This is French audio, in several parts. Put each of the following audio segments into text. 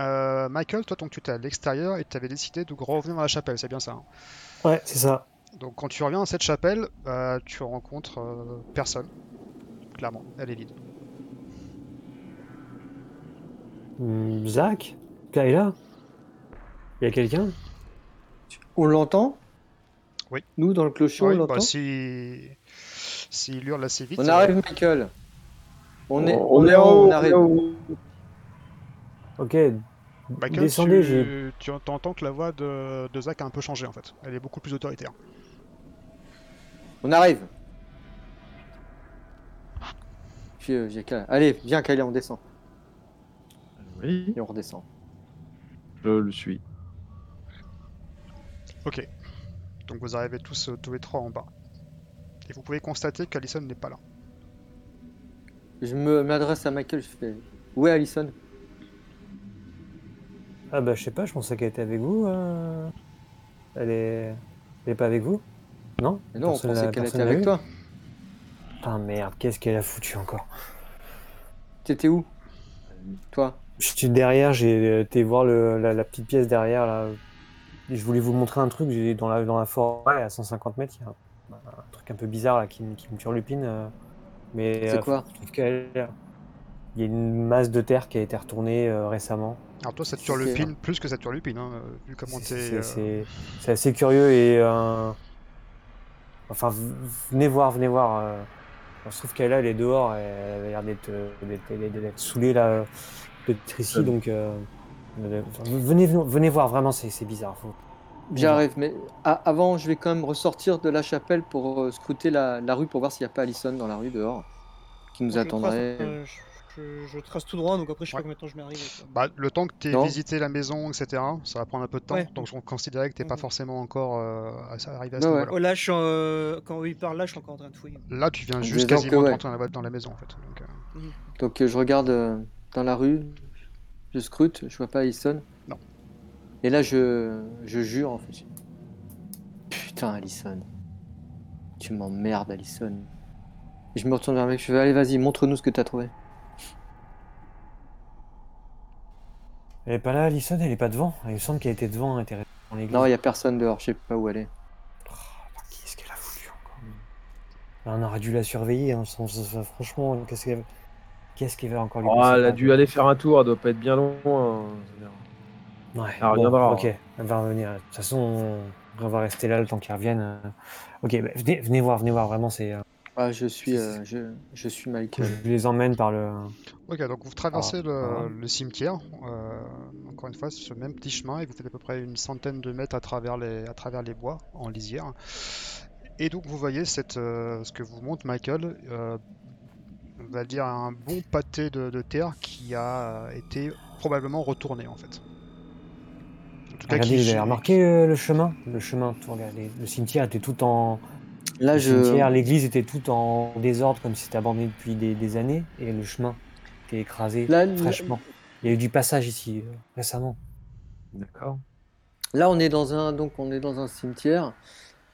Euh, Michael, toi, donc, tu étais à l'extérieur et tu avais décidé de revenir dans la chapelle, c'est bien ça. hein? Ouais, c'est ça. Donc, quand tu reviens dans cette chapelle, euh, tu rencontres euh, personne. Clairement, elle est vide. Hmm, Zach? Kayla Il y a quelqu'un? On l'entend? Oui. Nous, dans le clocher, on Oui, l'entend? bah, si... S'il hurle assez vite. On euh, arrive, Michael. On est, on est en haut, on on est arrive. Ok, Michael, descendez, tu, tu entends que la voix de, de Zach a un peu changé en fait. Elle est beaucoup plus autoritaire. On arrive. Puis, euh, j'ai qu'à- Allez, viens, Kylie, on descend. Oui, Et on redescend. je le suis. Ok. Donc vous arrivez tous, euh, tous les trois en bas. Et vous pouvez constater qu'Alison n'est pas là. Je me m'adresse à Michael, je fais Où est Allison Ah bah je sais pas, je pensais qu'elle était avec vous. euh. Elle est... Elle est pas avec vous Non? Mais Non, on Personne pensait l'a- qu'elle était l'a avec toi. Ah merde, qu'est-ce qu'elle a foutu encore? T'étais où? Toi? Je suis derrière, j'ai été voir le, la, la petite pièce derrière là. Et Je voulais vous montrer un truc, j'ai dans la, dans la forêt à 150 mètres, il y a un, un truc un peu bizarre là qui, me- qui me turlupine. euh. Mais C'est euh, quoi? je trouve qu'elle- Il y a une masse de terre qui a été retournée euh, récemment. Alors toi, ça te C'est- turlupine plus que ça te turlupine, hein, vu comment C'est- t'es... C'est euh, c'est- assez curieux et. euh, Enfin, venez voir, venez voir. euh. On se trouve qu'elle elle est dehors, et elle avait l'air d'être saoulée là, d'être ici, Ouais. donc. venez, venez voir, vraiment, c'est bizarre. faut- J'arrive, mais a- avant, je vais quand même ressortir de la chapelle pour scruter la, la rue pour voir s'il n'y a pas Allison dans la rue dehors qui nous Moi, je attendrait. Je, je- je trace tout droit, donc après je sais Ouais. pas combien de temps je m'arrive. Bah, le temps que tu Non. visité la maison, etc., ça va prendre un peu de temps. Ouais. Donc on considérait que t'es pas Mhm. forcément encore euh, à à ce ouais. niveau-là. Oh, là, je suis euh, quand il parle, là, je suis encore en train de fouiller. Là, tu viens juste donc, quasiment rentrer dans la, dans la maison, en fait. Donc, euh, Donc euh, je regarde dans la rue, je scrute, je vois pas Allison. Non. Et là, je, je jure en fait. Putain, Allison. Tu m'emmerdes, Allison. Et je me retourne vers le mec, je fais Allez, vas-y, montre-nous ce que t'as trouvé. Elle est pas là, Alison, elle est pas devant. Il me semble qu'elle était devant, elle était restée dans l'église. Non, il y a personne dehors, je sais pas où elle est. Oh, Qu'est-ce qu'elle a foutu encore Là, On aurait dû la surveiller, hein, franchement, qu'est-ce qu'elle qu'est-ce qu'elle va encore lui Oh, passer elle a par dû aller faire un tour, elle doit pas être bien loin. hein. Ouais, Elle bon, reviendra. ok, elle va revenir. De toute façon, on va rester là le temps qu'elle revienne. euh. Ok, bah, venez, venez voir, venez voir, vraiment, c'est. Ah, je suis, euh, je, je suis Michael. Je les emmène par le. Ok, donc vous traversez le, ah. le cimetière, euh, encore une fois, ce même petit chemin, et vous faites à peu près une centaine de mètres à travers les, à travers les bois, en lisière. Et donc vous voyez cette, euh, ce que vous montre Michael, euh, on va dire un bon pâté de, de terre qui a été probablement retourné en fait. En tout cas, Regardez, qui- vous avez remarqué le chemin? Le chemin, tout, regardez, le cimetière était tout en. Là, le je. l'église était tout en désordre, comme si c'était abandonné depuis des, des années, et le chemin était écrasé Là, là- fraîchement. Il y a eu du passage ici euh, récemment. D'accord. Là, on est dans un, donc, on est dans un cimetière.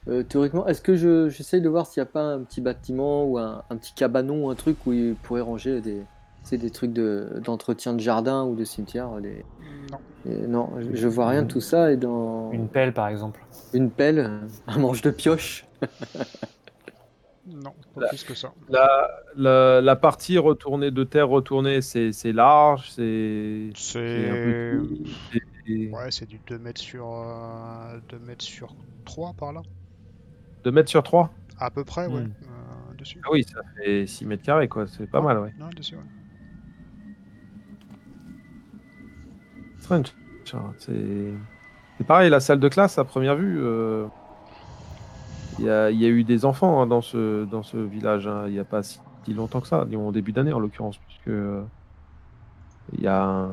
Euh, théoriquement, est-ce que je, j'essaye de voir s'il n'y a pas un petit bâtiment ou un, un petit cabanon ou un truc où il pourrait ranger des, c'est des trucs de, d'entretien de jardin ou de cimetière. Des... Non. Et non, je, je vois rien de tout ça. Et dans Une pelle, par exemple. une pelle, un manche de pioche. Non, pas plus que ça. La, la, la partie retournée de terre retournée, c'est large, c'est. c'est Ouais, c'est du 2 mètres sur, euh, 2 mètres sur 3 par là. 2 mètres sur 3 À peu près, ouais. Hmm. euh, dessus. Ah oui, ça fait 6 mètres carrés, quoi. C'est pas mal, ouais. Non, dessus, ouais. C'est c'est pareil, la salle de classe, à première vue, euh, il y, a, il y a eu des enfants hein, dans, ce, dans ce village. hein. Il n'y a pas si longtemps que ça, en début d'année en l'occurrence, puisque euh, il y a un...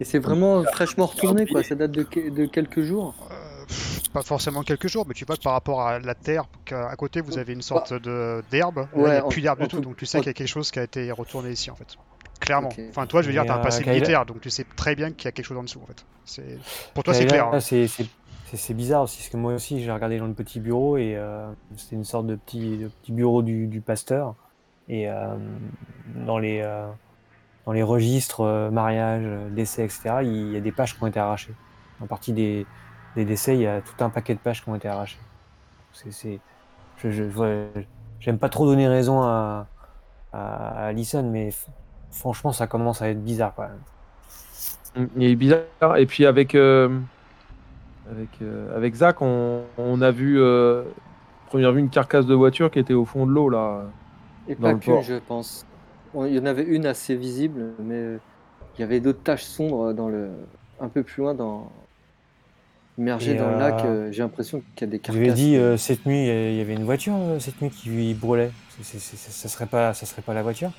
Et c'est vraiment fraîchement retourné, quoi. Ça date de, que- de quelques jours. Euh, pff, pas forcément quelques jours, mais tu vois que par rapport à la terre, à côté vous avez une sorte de d'herbe, là, il Ouais, n'y a en- plus d'herbe en du tout, tout- donc tu sais en- qu'il y a quelque chose qui a été retourné ici en fait. Clairement. Ok. Enfin, toi, je veux dire, Mais, t'as un euh, passé Kayla- militaire, donc tu sais très bien qu'il y a quelque chose en dessous en fait. C'est... Pour toi, c'est clair. hein. c'est- c'est c'est- bizarre aussi, parce que moi aussi, j'ai regardé dans le petit bureau et euh, c'était une sorte de petit, bureau du, pasteur. Et euh, dans, les, euh, dans les registres, mariage, décès, etc., il y a des pages qui ont été arrachées. En partie des, des décès, il y a tout un paquet de pages qui ont été arrachées. C'est, je, j'aime pas trop donner raison à, à, mais franchement, ça commence à être bizarre quand même. Il est bizarre. Et puis avec, avec, euh, avec Zach, on, on a vu, euh, première vue, une carcasse de voiture qui était au fond de l'eau là. Et Dans pas le que, je pense. Bon, Il y en avait une assez visible, mais il y avait d'autres taches sombres dans le, un peu plus loin, dans immergées Et, dans le lac. euh, euh, J'ai l'impression qu'il y a des Vous carcasses. avez dit euh, cette nuit, il y avait une voiture cette nuit qui brûlait. C'est- c'est- c'est- ça serait pas, ça serait pas la voiture?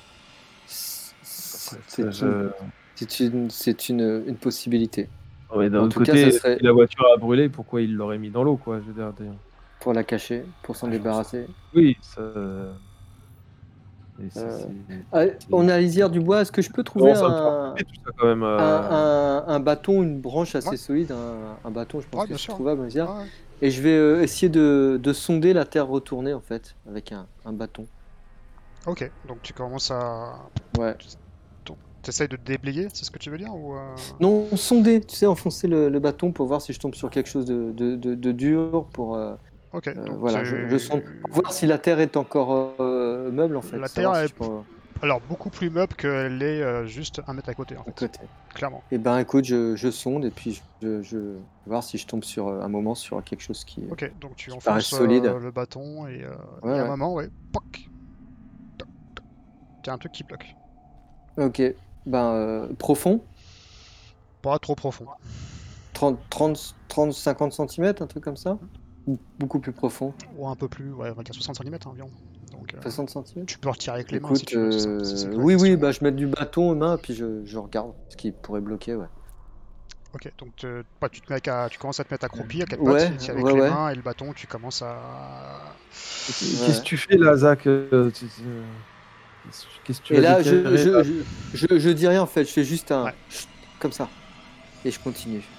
C'est une, c'est une, c'est une, une possibilité Ouais, d'un En autre tout cas, côté, ça serait- si la voiture a brûlé, pourquoi il l'aurait mis dans l'eau quoi je veux dire, pour la cacher, pour s'en Ah, débarrasser. Oui, ça. et ça, Euh, c'est- Ah, on a lisière du bois. Est-ce que je peux trouver Bon, ça me un, fait tout ça quand même. euh, un, un- un bâton, une branche assez Ouais. solide, un, un bâton, je pense Ouais, que bien c'est sûr. trouvable, en lisière. Ouais, ouais. Et je vais euh, essayer de, de sonder la terre retournée en fait, avec un, un bâton. Ok, donc tu commences à. Ouais. T'essayes de déblayer, c'est ce que tu veux dire ou euh, Non, sonder, tu sais, enfoncer le, le bâton pour voir si je tombe sur quelque chose de, de, de- de dur, pour euh, Ok, euh, donc voilà, je, je pour voir si la terre est encore meuble en fait. La terre est- peux, Alors beaucoup plus meuble qu'elle est juste un mètre à côté en à fait, côté. clairement. Et ben écoute, je, je sonde et puis je, je voir si je tombe sur un moment sur quelque chose qui. Ok, donc tu enfonces solide. le bâton et Ouais, y a un ouais. moment, ouais, poc. T'as un truc qui bloque. Ok, ben euh, profond, Pas trop profond. 30, 30, 30 50 cm, un truc comme ça Ou beaucoup plus profond, Ou un peu plus, ouais, on va dire 60 cm environ. Donc euh, 60 cm tu peux retirer avec les mains si Écoute, tu veux. euh, oui, oui, bah, je mets du bâton aux mains, puis je, je regarde ce qui pourrait bloquer, ouais. Ok, donc te- bah, tu, te mets à- tu commences à te mettre accroupi à quatre Ouais, pattes, avec ouais, les ouais. main et le bâton, tu commences à... Qu'est-ce que tu fais là, Zach euh, tu- tu- Qu'est-ce que tu Et là, je, je, je, je, je dis rien en fait, je fais juste un Ouais. chut, comme ça. Et je continue.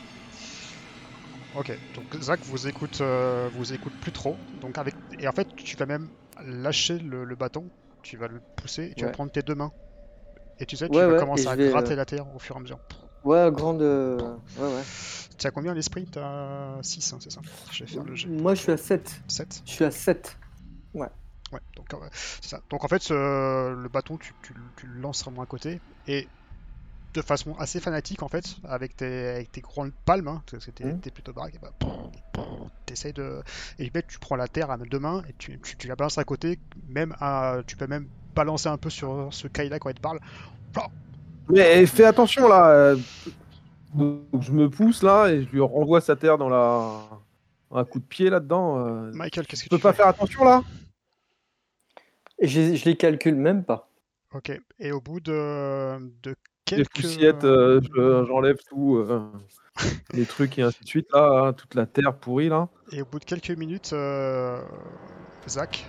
Ok, donc Zach vous écoute, euh, vous écoute plus trop, donc avec et en fait tu vas même lâcher le, le bâton, tu vas le pousser, et tu vas prendre tes deux mains, et tu sais tu Ouais, vas ouais, commencer à vais, gratter euh, la terre au fur et à mesure. Ouais, grande. euh, Ouais, ouais. Tu as combien l'esprit T'as 6, c'est ça Je vais faire le. Moi, je suis à 7. 7 Je suis à 7. Ouais, donc c'est ça. Donc en fait ce- le bâton tu, tu- tu le lances vraiment à côté, et de façon assez fanatique en fait, avec tes, avec tes grandes palmes, hein, parce que t'es Mhm. t'es plutôt baraque, et bah, t'essayes de... Et tu prends la terre à deux mains et tu, tu, tu la balances à côté, même à, tu peux même balancer un peu sur ce caille-là quand il te parle. Mais fais attention là. euh, donc, je me pousse là et je lui renvoie sa terre dans la. Un coup de pied là-dedans. euh. Michael, qu'est-ce que Tu peux tu pas fais? faire attention là? Je, je les calcule même pas. Ok, et au bout de, de quelques... euh, je- j'enlève tout. euh, les trucs et ainsi de suite là. hein, toute la terre pourrie là. Et au bout de quelques minutes, euh, Zach,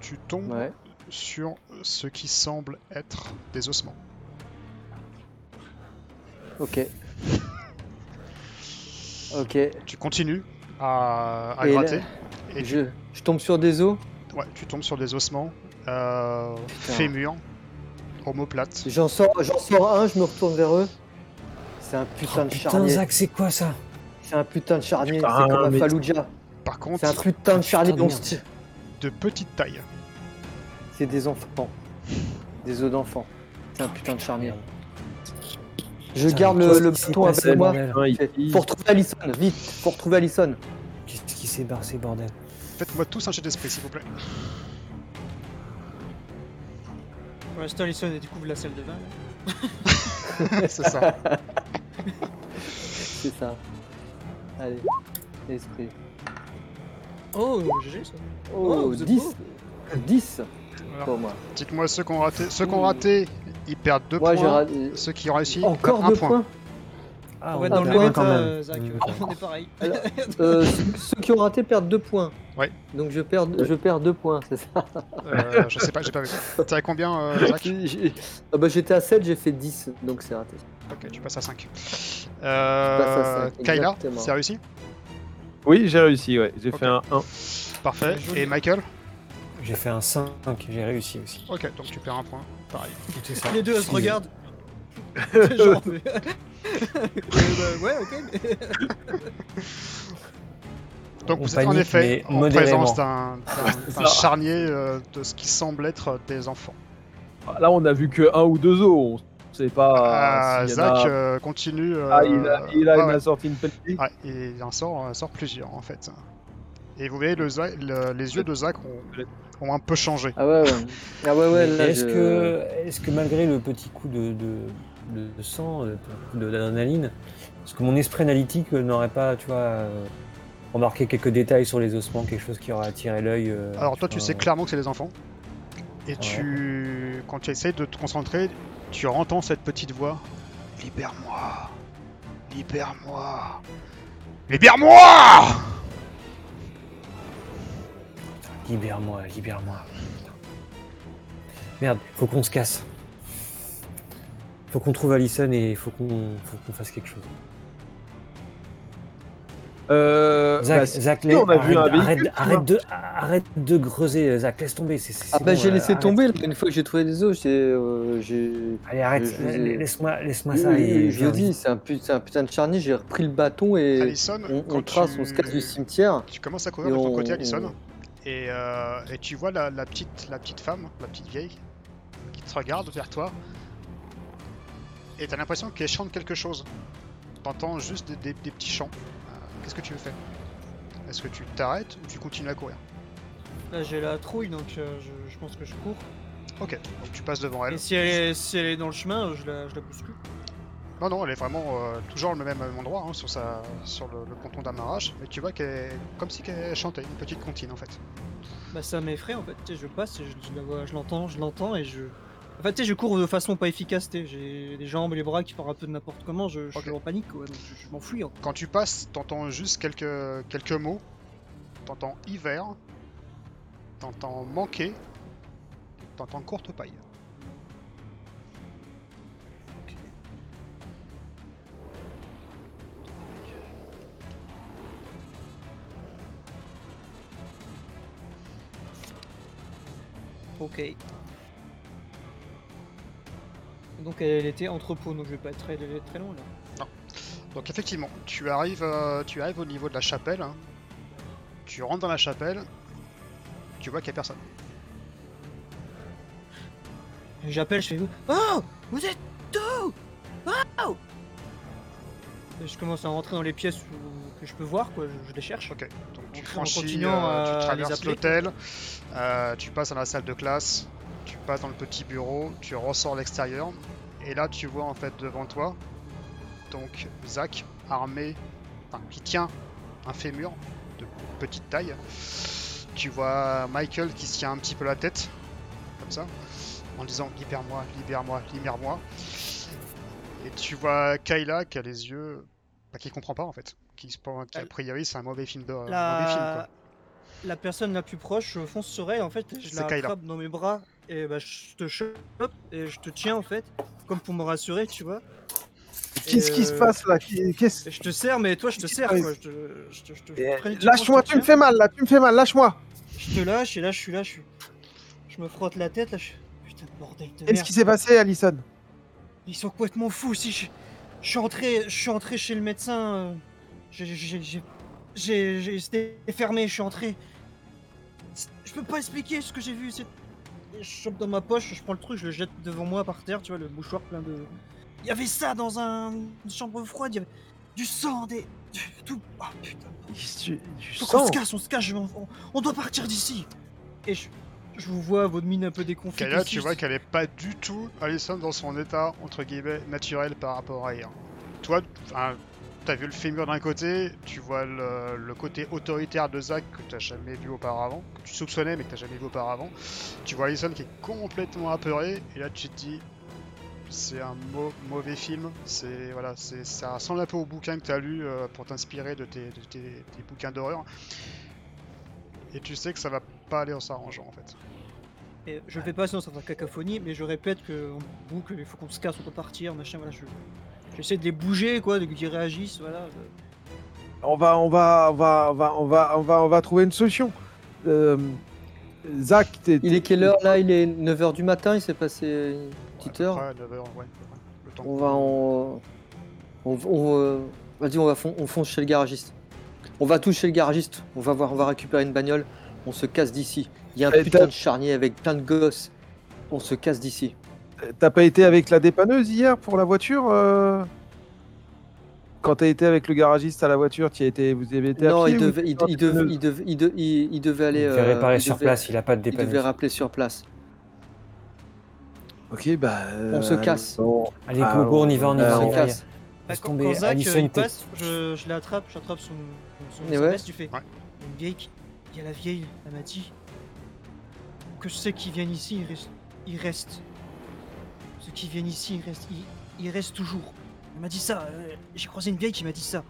tu tombes Ouais. sur ce qui semble être des ossements. Ok. Ok. Tu continues à, à Et là- gratter et tu, Je, je tombe sur des os. ouais, tu tombes sur des ossements, euh, fémurs, omoplates. J'en sors, j'en sors un, je me retourne vers eux. C'est un putain de Putain, charnier. Zach, c'est quoi ça? C'est un putain de charnier. Putain, C'est comme un mais- Fallujah. Par contre, C'est un putain de charnier. putain de de petite taille. C'est des enfants. Des os d'enfants. C'est un putain de charnier. Je Putain, garde le, le bâton passé, avec moi. Faut retrouver Allison, vite. Faut retrouver Allison. Qu'est-ce qui s'est barré, bordel? Faites-moi tous un jet d'esprit, s'il vous plaît. Pour l'instant, Alison elle découvre la salle de bain. là. C'est ça. C'est ça. Allez. Esprit. Oh, GG ça. Oh, Oh, vous êtes 10. beau. 10 Voilà. pour moi. Dites-moi ceux qui ont raté. Ceux qui ont raté, ils perdent deux Moi, j'ai points. raté. Ceux qui ont réussi, Encore un deux point. points. Ah, On va être ah, dans le ouais, même. euh, Zach. Mmh. On est pareil. Euh, ceux ceux qui ont raté perdent deux points. Ouais. Donc je perds, je perds deux points, c'est ça. Euh, je sais pas, j'ai pas vu. T'as combien, euh, Zach ah bah, J'étais à 7, j'ai fait 10, donc c'est raté. Ok, tu passes à 5. passe à Euh, cinq, Kayla, exactement. c'est réussi? Oui, j'ai réussi, ouais. J'ai fait un 1. Parfait. Et Michael? J'ai fait un 5, j'ai réussi aussi. Ok, donc tu perds un point. Pareil. Ça. Les deux, elles se regardent. Genre, mais- Euh, bah, ouais, ok. Donc On vous êtes en effet en présence d'un charnier euh, de ce qui semble être des enfants. Là, on a vu que un ou deux os. On sait pas. Ah, a- Zach euh, continue. euh, Ah, il a, il a, ah il ouais. a sorti une. Ouais, et il en sort, sort plusieurs en fait. Et vous voyez, le, Za- le- les yeux de Zach ont, ont un peu changé. Ah ouais, ouais. Ah ouais, Est-ce je- que, est que malgré le petit coup de, de, de sang, d'adrénaline, est-ce que mon esprit analytique n'aurait pas, tu vois, euh, remarqué quelques détails sur les ossements, quelque chose qui aurait attiré l'œil euh, Alors toi, tu sais euh, clairement que c'est des enfants. Et tu, quand tu essayes de te concentrer, tu entends cette petite voix. Libère-moi, libère-moi, libère-moi Libère-moi, libère-moi. Merde, faut qu'on se casse. Faut qu'on trouve Allison et faut qu'on faut qu'on fasse quelque chose. Euh, Zach, bah, Zach, laisse- on a vu un arrête, véhicule. arrête, arrête de, arrête de creuser, Zach, laisse tomber. c'est- c'est- Ah bah bon, j'ai euh, laissé arrête. tomber une fois que j'ai trouvé des os, j'ai... euh, j'ai... Allez, arrête, laisse-moi laisse-moi Oui, ça. oui, je dis, c'est un, un putain de charnier, j'ai repris le bâton et Allison, on, trace, tu... on se casse du cimetière. Tu commences à courir de ton on- côté, on- Allison, et, euh, et tu vois la, la petite, la petite femme, la petite vieille, qui te regarde vers toi, et t'as l'impression qu'elle chante quelque chose. T'entends juste des, des- des petits chants. Euh, Qu'est-ce que tu fais? Est-ce que tu t'arrêtes ou tu continues à courir? Là, j'ai la trouille, donc euh, je, je pense que je cours. Ok, donc tu passes devant elle. Et si elle, est, si elle est dans le chemin, je la, je la bouscule. Non, non, elle est vraiment euh, toujours le même endroit, hein, sur, sa, sur le, le ponton d'amarrage, mais tu vois qu'elle est comme si qu'elle chantait, une petite comptine en fait. Bah ça m'effraie en fait, tu sais, je passe et je, je la vois, je l'entends, je l'entends et je... En fait tu sais, je cours de façon pas efficace, j'ai les jambes et les bras qui partent un peu de n'importe comment, je, je Ok. suis en panique quoi, donc je, je m'enfuis. hein. Quand tu passes, t'entends juste quelques, quelques mots. T'entends hiver, t'entends manquer, t'entends courte paille. Ok. Donc elle était entrepôt, donc je vais pas être très, très long là. Donc effectivement, tu arrives, euh, tu arrives au niveau de la chapelle. hein. Tu rentres dans la chapelle, tu vois qu'il n'y a personne. J'appelle, je fais Oh Vous êtes où Oh Et je commence à rentrer dans les pièces où- que je peux voir, quoi, je, je les cherche. Ok, donc tu En franchis, continuant euh, à tu les traverses appeler. l'hôtel, euh, tu passes dans la salle de classe, tu passes dans le petit bureau, tu ressors à l'extérieur, et là tu vois en fait devant toi, donc Zach armé, enfin qui tient un fémur de petite taille. Tu vois Michael qui se tient un petit peu la tête, comme ça, en disant libère-moi, libère-moi, libère-moi. Et tu vois Kayla qui a les yeux, bah, qui comprend pas en fait, qui qu'a Elle- priori c'est un mauvais film de, La... mauvais film quoi. la personne la plus proche je fonce sur elle, en fait, je la Kayla. attrape dans mes bras et bah, je te chope et je te tiens en fait, comme pour me rassurer, tu vois. Qu'est-ce qui se euh, passe là? Qu'est-ce- je te serre, mais toi je te Qu'est-ce qui serre se quoi. passe? Je te, je te, je te- prenez du Lâche-moi, tu me te fais mal là, tu me fais mal, lâche-moi. Je te lâche et là je suis là, je suis. Je me frotte la tête là, je. Putain de bordel de Qu'est-ce qui s'est passé, Alison? Ils sont complètement fous si je. Je suis entré, je suis entré chez le médecin. euh, j'ai- j'ai- j'ai- J'ai. j'ai- C'était fermé, je suis entré. Je peux pas expliquer ce que j'ai vu. c'est- Je chope dans ma poche, je prends le truc, je le jette devant moi par terre, tu vois, le mouchoir plein de. Il y avait ça dans un... une chambre froide, il y avait du sang, des. du- Tout. Oh putain. Du, du Faut qu'on sang se casse, on se cache, je m'en- on, on doit partir d'ici. Et je, je vous vois, votre mine un peu déconfite. Kayla, aussi, tu vois qu'elle est pas du tout, Alison, dans son état, entre guillemets, naturel par rapport à hier. Toi, enfin, t'as vu le fémur d'un côté, tu vois le, côté autoritaire de Zach que t'as jamais vu auparavant, que tu soupçonnais mais que t'as jamais vu auparavant. Tu vois Alison qui est complètement apeurée, et là tu te dis, c'est un mau- mauvais film, c'est voilà, ça ressemble un peu au bouquin que t'as lu euh, pour t'inspirer de, tes, bouquins d'horreur. Et tu sais que ça va pas aller en s'arrangeant en fait. Je le fais pas sinon ça sera cacophonie, mais je répète que en boucle, il faut qu'on se casse, on doit partir, machin, voilà, je... J'essaie de les bouger, quoi, de qu'ils réagissent, voilà. on va, on va, on va, on va, on va, on va, on va trouver une solution. Euh, Zach, t'es. Il est quelle heure là? Il est 9h du matin, il s'est passé une petite Ouais, heure. peu près, 9 heures, ouais, à peu près. Le temps donc, On va en. On, on, euh, Vas-y, on va fon- on fonce chez le garagiste. On va tous chez le garagiste. On va voir, on va récupérer une bagnole. On se casse d'ici. Il y a un putain t'as- de charnier avec plein de gosses. On se casse d'ici. T'as pas été avec la dépanneuse hier pour la voiture euh Quand t'as été avec le garagiste à la voiture, tu as été, vous avez été à Non, pied il devait, il, devait, dépanneuse il devait, il de- il- il devait aller. Il fait euh, réparer sur devait- place, il a pas de Il devait dépanneuse. rappeler sur place. Ok, bah. On se euh, casse. bon. Allez, Ah, go, go, on y va, on y va, on se casse. Bah, quand, euh, il passe, je, je l'attrape, j'attrape son, son Et ouais. SMS, tu fais. Ouais. Il y a une vieille, il y a la vieille, elle m'a dit que ceux qui viennent ici, ils restent. Ils restent. Ceux qui viennent ici, ils restent, ils, ils restent toujours. Elle m'a dit ça. euh, J'ai croisé une vieille qui m'a dit ça.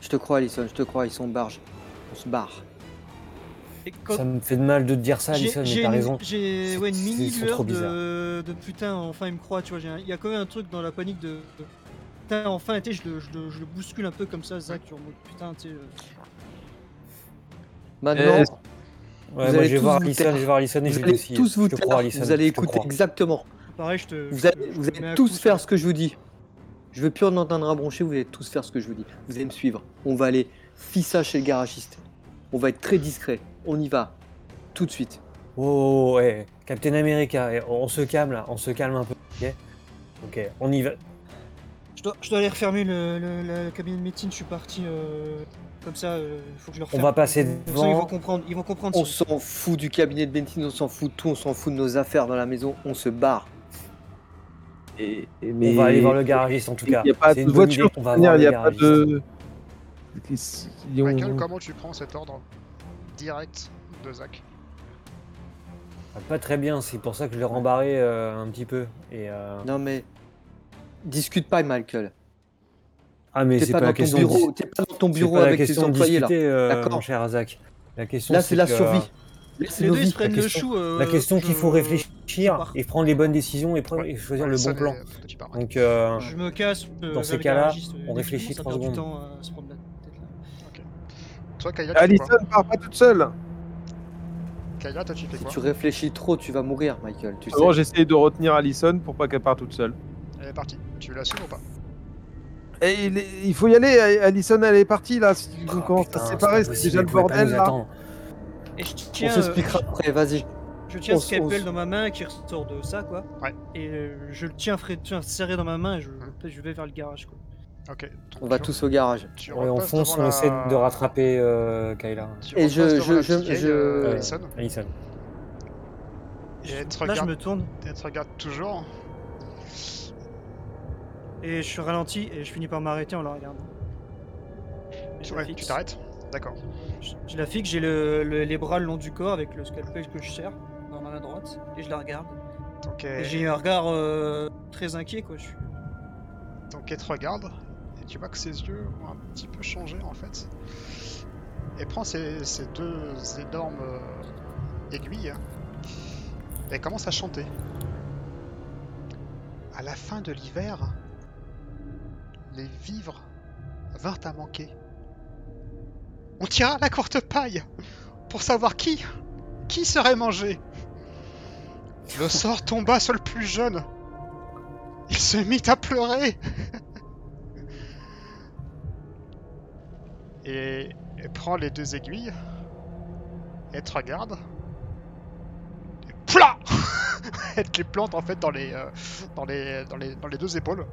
Je te crois, Alison, je te crois, ils sont barges. On se barre. Et quand- Ça me fait de mal de te dire ça, J'ai- Alison, mais j'ai t'as une- raison. J'ai ouais, une C'est- mini ils sont lueur trop bizarres. de, de putain, enfin il me croit, tu vois. j'ai un- Il y a quand même un truc dans la panique de. de- Putain, enfin, tu sais, je le, je, le, je le bouscule un peu comme ça, Zach, genre, en mode, putain, tu sais. euh, Maintenant, Euh, Ouais, Vous moi allez je vais tous voir vous Alison, taire. je vais voir Alison et vous je vais allez aussi. tous vous je te crois, taire. Alison, Vous allez je te écouter crois. exactement. Pareil, je te. Vous allez, vous allez tous coup faire ce que je vous dis. Je veux plus en entendre un broncher, vous allez tous faire ce que je vous dis. Vous allez me suivre. On va aller fissa chez le garagiste. On va être très discret. On y va. Tout de suite. Oh, oh, oh, ouais. Captain America, eh, on se calme là, on se calme un peu. Ok, ok, on y va. Je dois, je dois aller refermer le, le, le cabinet de médecine, je suis parti. euh, comme ça, il faut que je le referme. va passer Comme ça, Ils devant. vont comprendre. Ils vont comprendre. On s'en fout du cabinet de médecine, on s'en fout de tout, on s'en fout de nos affaires dans la maison. On se barre. Et- et- On mais- va aller voir le garagiste en tout Il cas. n'y a pas C'est de voiture. On va le Il n'y a pas garagiste. de. Michael, comment tu prends cet ordre direct de Zach Ah, Pas très bien, c'est pour ça que je l'ai rembarré euh, un petit peu. Et, euh, Non mais. Discute pas, Michael. Ah, mais c'est pas, pas, la dans ton question. de bureau, t'es pas dans ton c'est bureau pas la avec tes question de employés là. discuter, euh, D'accord. mon cher Zach. La question, Là, c'est la que, survie. Là, La le question- chou. euh, La question qu'il faut je- réfléchir et prendre les bonnes décisions et, prendre- et choisir le bon plan. tu. Donc, euh, Je me casse. euh, Dans ces cas-là, euh, on réfléchit trois du secondes. temps à se prendre la tête là. Toi, Kayla, tu fais quoi Alison part pas toute seule. Kayla, toi, tu fais Si tu réfléchis trop, tu vas mourir, Michael. Tu sais. Avant, j'ai essayé de retenir Alison pour pas qu'elle parte toute seule. Elle est partie. Tu l'assumes ou pas Et il, est- il faut y aller, Alison, elle est partie là. Si oh, on commence putain, à se séparer, c'est déjà le bordel là. Et je On tiens, euh, s'expliquera après, vas-y. Je tiens on ce scalpel dans ma main qui ressort de ça, quoi. Ouais. Et euh, je le tiens, tiens serré dans ma main et je, je vais vers le garage, quoi. Ok. donc On va tous au garage. Tu Ouais, on fonce, on la- essaie de rattraper euh, Kayla. Tu Et je- je- je- vieille, je- euh. Alison, Alison. et elle te Là, je me tourne elle te regarde toujours. et je suis ralenti et je finis par m'arrêter en la regardant. Ouais, tu t'arrêtes D'accord. Je, je la fixe, j'ai le, le- les bras le long du corps avec le scalpel que je serre ma main droite et je la regarde. Et j'ai un regard euh, très inquiet, quoi. Je suis... donc elle te regarde et tu vois que ses yeux ont un petit peu changé en fait. Elle prend ses, ses deux énormes euh, aiguilles et elle commence à chanter. À la fin de l'hiver, les vivres vinrent à manquer. On tira la courte paille pour savoir qui, qui serait mangé. Le sort tomba sur le plus jeune. Il se mit à pleurer. Et elle prend les deux aiguilles. Elle te regarde. Et pla Elle te les plante en fait dans les, euh, dans les, dans les, dans les deux épaules.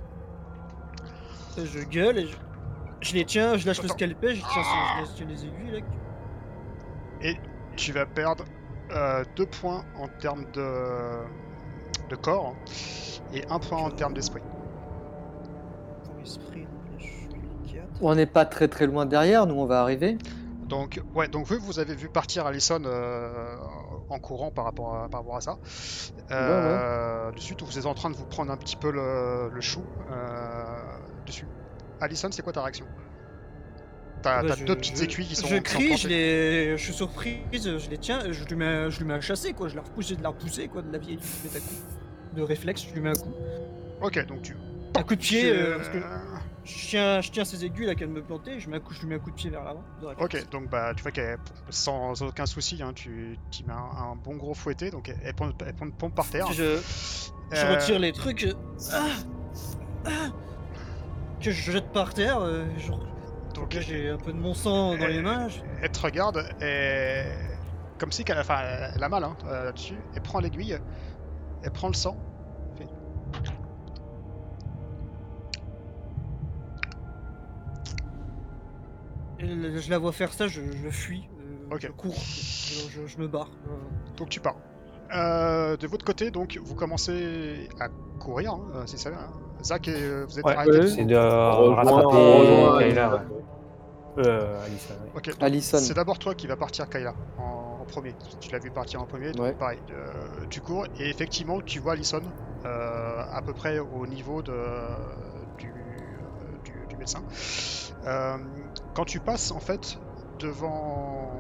Je gueule et je, je les tiens, je lâche le scalpel, je tiens, je tiens les aiguilles là. Et tu vas perdre euh, deux points en termes de, de corps et un point en termes d'esprit. On n'est pas très très loin derrière, nous on va arriver. Donc, ouais, donc vous, vous avez vu partir Allison euh, en courant par rapport à, par rapport à ça. Euh, De suite, vous êtes en train de vous prendre un petit peu le, le chou euh, dessus. Allison, c'est quoi ta réaction? T'as Bah, je- deux petites je- écuilles qui sont. Je sont crie, je, les... je suis surprise, je les tiens, je lui mets, je lui mets un chassé quoi, je la repousse, de la repousser quoi, de la vieille, je lui mets un coup. De réflexe, je lui mets un coup. Ok, donc tu. Un coup de pied, euh, parce que je tiens, je tiens ses aiguilles là qu'elle me plantait, je, mets un coup, je lui mets un coup de pied vers l'avant. Ok, donc bah tu vois qu'elle, sans aucun souci, hein, tu, tu mets un, un bon gros fouetté, donc elle, elle prend, elle prend une pompe par terre. Je, je Euh, retire les trucs. je- Ah Ah que je jette par terre. euh, genre, Donc là, j'ai un peu de mon sang dans les mains. je- elle te regarde et comme si qu'elle enfin, elle a mal hein, euh, là-dessus. Elle prend l'aiguille, elle prend le sang. fait- et le- je la vois faire ça, je, je fuis. euh, Ok. Je cours. Je, me barre. euh. Donc tu pars. Euh, de votre côté, donc vous commencez à courir, hein, euh, c'est ça. hein. Zach, et, euh, vous êtes Ouais, arrêté. ouais. C'est de rejoint- rattraper Kayla. Euh, c'est d'abord toi qui vas partir, Kayla, en, en premier. Tu l'as vu partir en premier, donc Ouais. pareil. euh, tu cours et effectivement, tu vois Alison euh, à peu près au niveau de, du, euh, du, du médecin. Euh, quand tu passes en fait devant,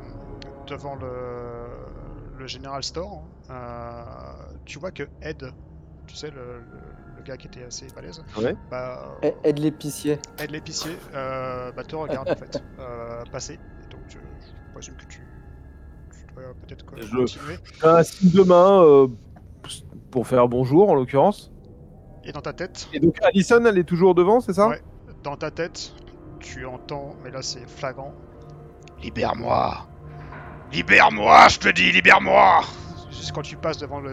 devant le, le General Store, euh, tu vois que Ed, tu sais, le, le- le gars qui était assez balèze, Ouais. bah, A- Aide l'épicier. Ed l'épicier euh, bah, te regarde en fait euh, passer. Donc je, je présume que tu, tu dois peut-être co- Je- continuer. Un signe de main euh, pour faire bonjour en l'occurrence. Et dans ta tête, Et donc Alison, elle est toujours devant, c'est ça? Ouais. dans ta tête, tu entends, mais là c'est flagrant. Libère-moi Libère-moi, je te dis, libère-moi Juste quand tu passes devant le,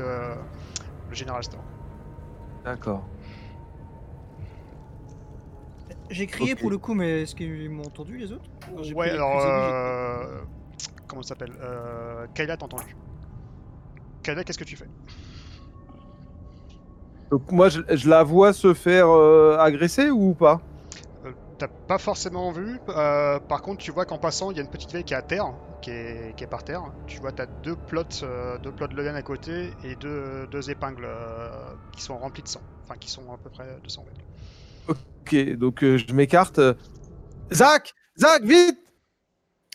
le General Store. D'accord. J'ai crié Ok. pour le coup, mais est-ce qu'ils m'ont entendu les autres j'ai Ouais, pris les alors. j'ai- Euh... Comment ça s'appelle euh... Kayla t'a entendu. Kayla, qu'est-ce que tu fais? Donc moi, je, je la vois se faire euh, agresser ou pas? T'as pas forcément vu. euh, par contre, tu vois qu'en passant, il y a une petite vieille qui est à terre, qui est, qui est par terre. Tu vois, t'as deux plots, euh, deux plots de laine à côté et deux, deux épingles euh, qui sont remplies de sang. Enfin, qui sont à peu près de sang. Ok, donc euh, je m'écarte. Zach Zach, vite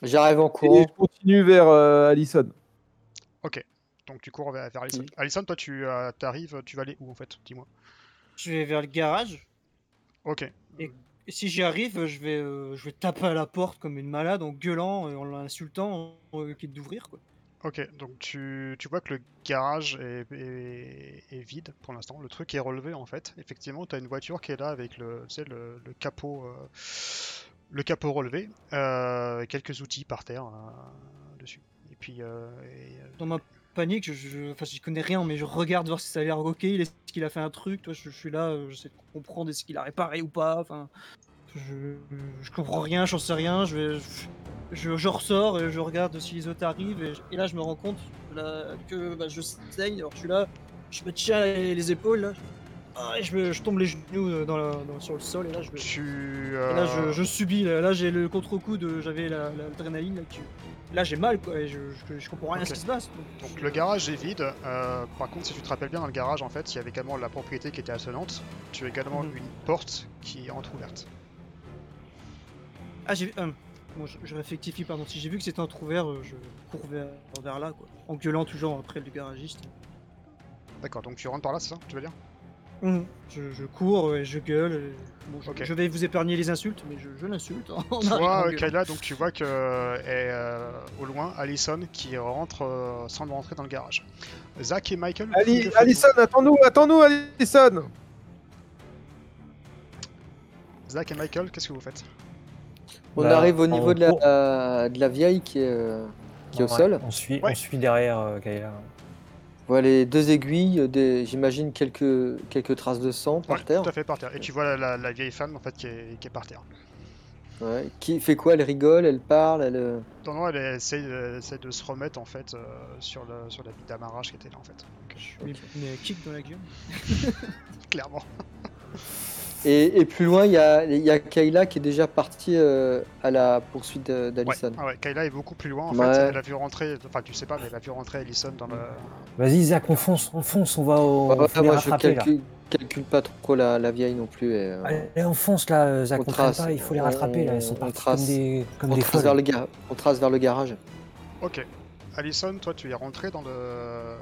J'arrive en Et courant. je continue vers euh, Alison. Donc tu cours vers, vers Alison. Alison, toi, tu euh, arrives, tu vas aller où en fait? Dis-moi. Je vais vers le garage. Ok. Et si j'y arrive, je vais, euh, je vais taper à la porte comme une malade en gueulant et en l'insultant euh, qu'il d'ouvrir quoi. Ok, donc tu, tu vois que le garage est, est- est vide pour l'instant. Le truc est relevé en fait. Effectivement, tu as une voiture qui est là avec le, tu sais, le, le capot, euh, le capot relevé, euh, quelques outils par terre euh, dessus. Et puis, et, Dans ma panique, je, je, enfin, j'y connais rien, mais je regarde voir si ça a l'air ok. Est-ce qu'il a fait un truc Toi, je, je suis là, euh, j'essaie de comprendre est-ce qu'il a réparé ou pas. Enfin, je, je comprends rien, j'en sais rien. Je, vais, je, je ressors et je regarde si les autres arrivent. Et, et là, je me rends compte là, que bah, je saigne. Alors, je suis là, je me tiens les, les épaules. Là. Ah, je, me- je tombe les genoux euh, dans la- dans- sur le sol. Et là, je, tu, et là, je, euh, je subis. Là, Là, j'ai le contre-coup de. J'avais la- la- l'adrénaline. là, qui- là, j'ai mal, quoi. Et je, je, je comprends rien à ce qui se passe. Donc je- le garage est vide. euh, par contre, si tu te rappelles bien, dans le garage, en fait, il y avait également la propriété qui était attenante. Tu as également Mhm. une porte qui est entrouverte. Ah, j'ai vu. euh, bon, je, je rectifie, pardon. Si j'ai vu que c'était entrouvert, euh, je cours vers, vers là, quoi. En gueulant toujours après le garagiste. D'accord, donc tu rentres par là, c'est ça Tu veux dire? Je, je cours et je gueule. et- Bon, je, vais vous épargner les insultes, mais je, je l'insulte. Tu vois, euh. Kayla, donc tu vois que euh, est euh, au loin Allison qui rentre euh, sans rentrer dans le garage. Zach et Michael. Ali- Alison, attends-nous, attends-nous, Alison Zach et Michael, qu'est-ce que vous faites? On Bah, arrive au niveau de la, de la vieille qui est, qui est au Ouais, sol. On suit, Ouais. on suit derrière euh, Kayla. Voilà les deux aiguilles, des, j'imagine quelques, quelques traces de sang par Ouais, terre. Tout à fait par terre. Et tu vois la, la- la vieille femme en fait qui est, qui est par terre. Ouais. Qui fait quoi? Elle rigole, elle parle, elle. euh, Non, non, elle essaie, elle essaie de se remettre en fait euh, sur, le, sur la bite d'amarrage qui était là en fait. Donc, Mais, mais kick dans la gueule. clairement. Et, et plus loin, il y a, il y a Kayla qui est déjà partie euh, à la poursuite Ouais, d'Alison. ah ouais, Kayla est beaucoup plus loin en Ouais. fait. Elle a vu rentrer, enfin tu sais pas, mais elle a vu rentrer Allison dans le. Vas-y, Zach, on fonce, on fonce, on va au. On moi, je calcule, calcule pas trop la, la vieille non plus. Et, euh, Allez, on fonce là, euh, Zach, On on trace, pas, il faut les on- rattraper là, elles sont on trace. comme des, comme on, des trace vers le ga- on trace vers le garage. Ok. Allison, toi tu es rentré dans le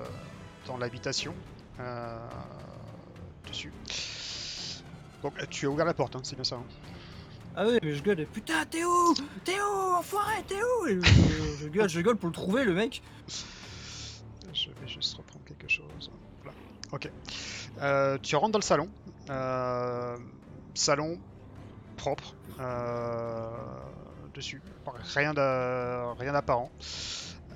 dans l'habitation. Euh... Dessus. Donc tu as ouvert la porte, hein, c'est bien ça. hein. Ah ouais, mais je gueule. Putain, t'es où T'es où Enfoiré, t'es où Et je, je gueule, je gueule pour le trouver, le mec. Je vais juste reprendre quelque chose. Voilà. Ok. Euh, tu rentres dans le salon. Euh, salon propre euh, dessus, rien d'apparent.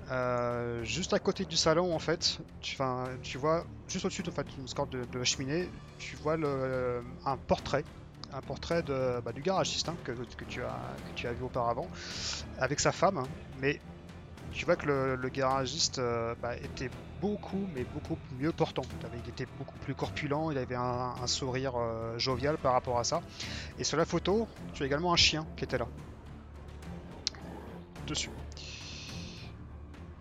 Euh, juste à côté du salon, en fait, tu, vois, juste au-dessus de, en fait, une score de, la cheminée, tu vois le, un portrait, un portrait bah, du garagiste hein, que, tu as, vu auparavant, avec sa femme, mais tu vois que le, garagiste euh, bah, était beaucoup, mais beaucoup mieux portant. Il était beaucoup plus corpulent, il avait un, sourire euh, jovial par rapport à ça. Et sur la photo, tu as également un chien qui était là. Dessus.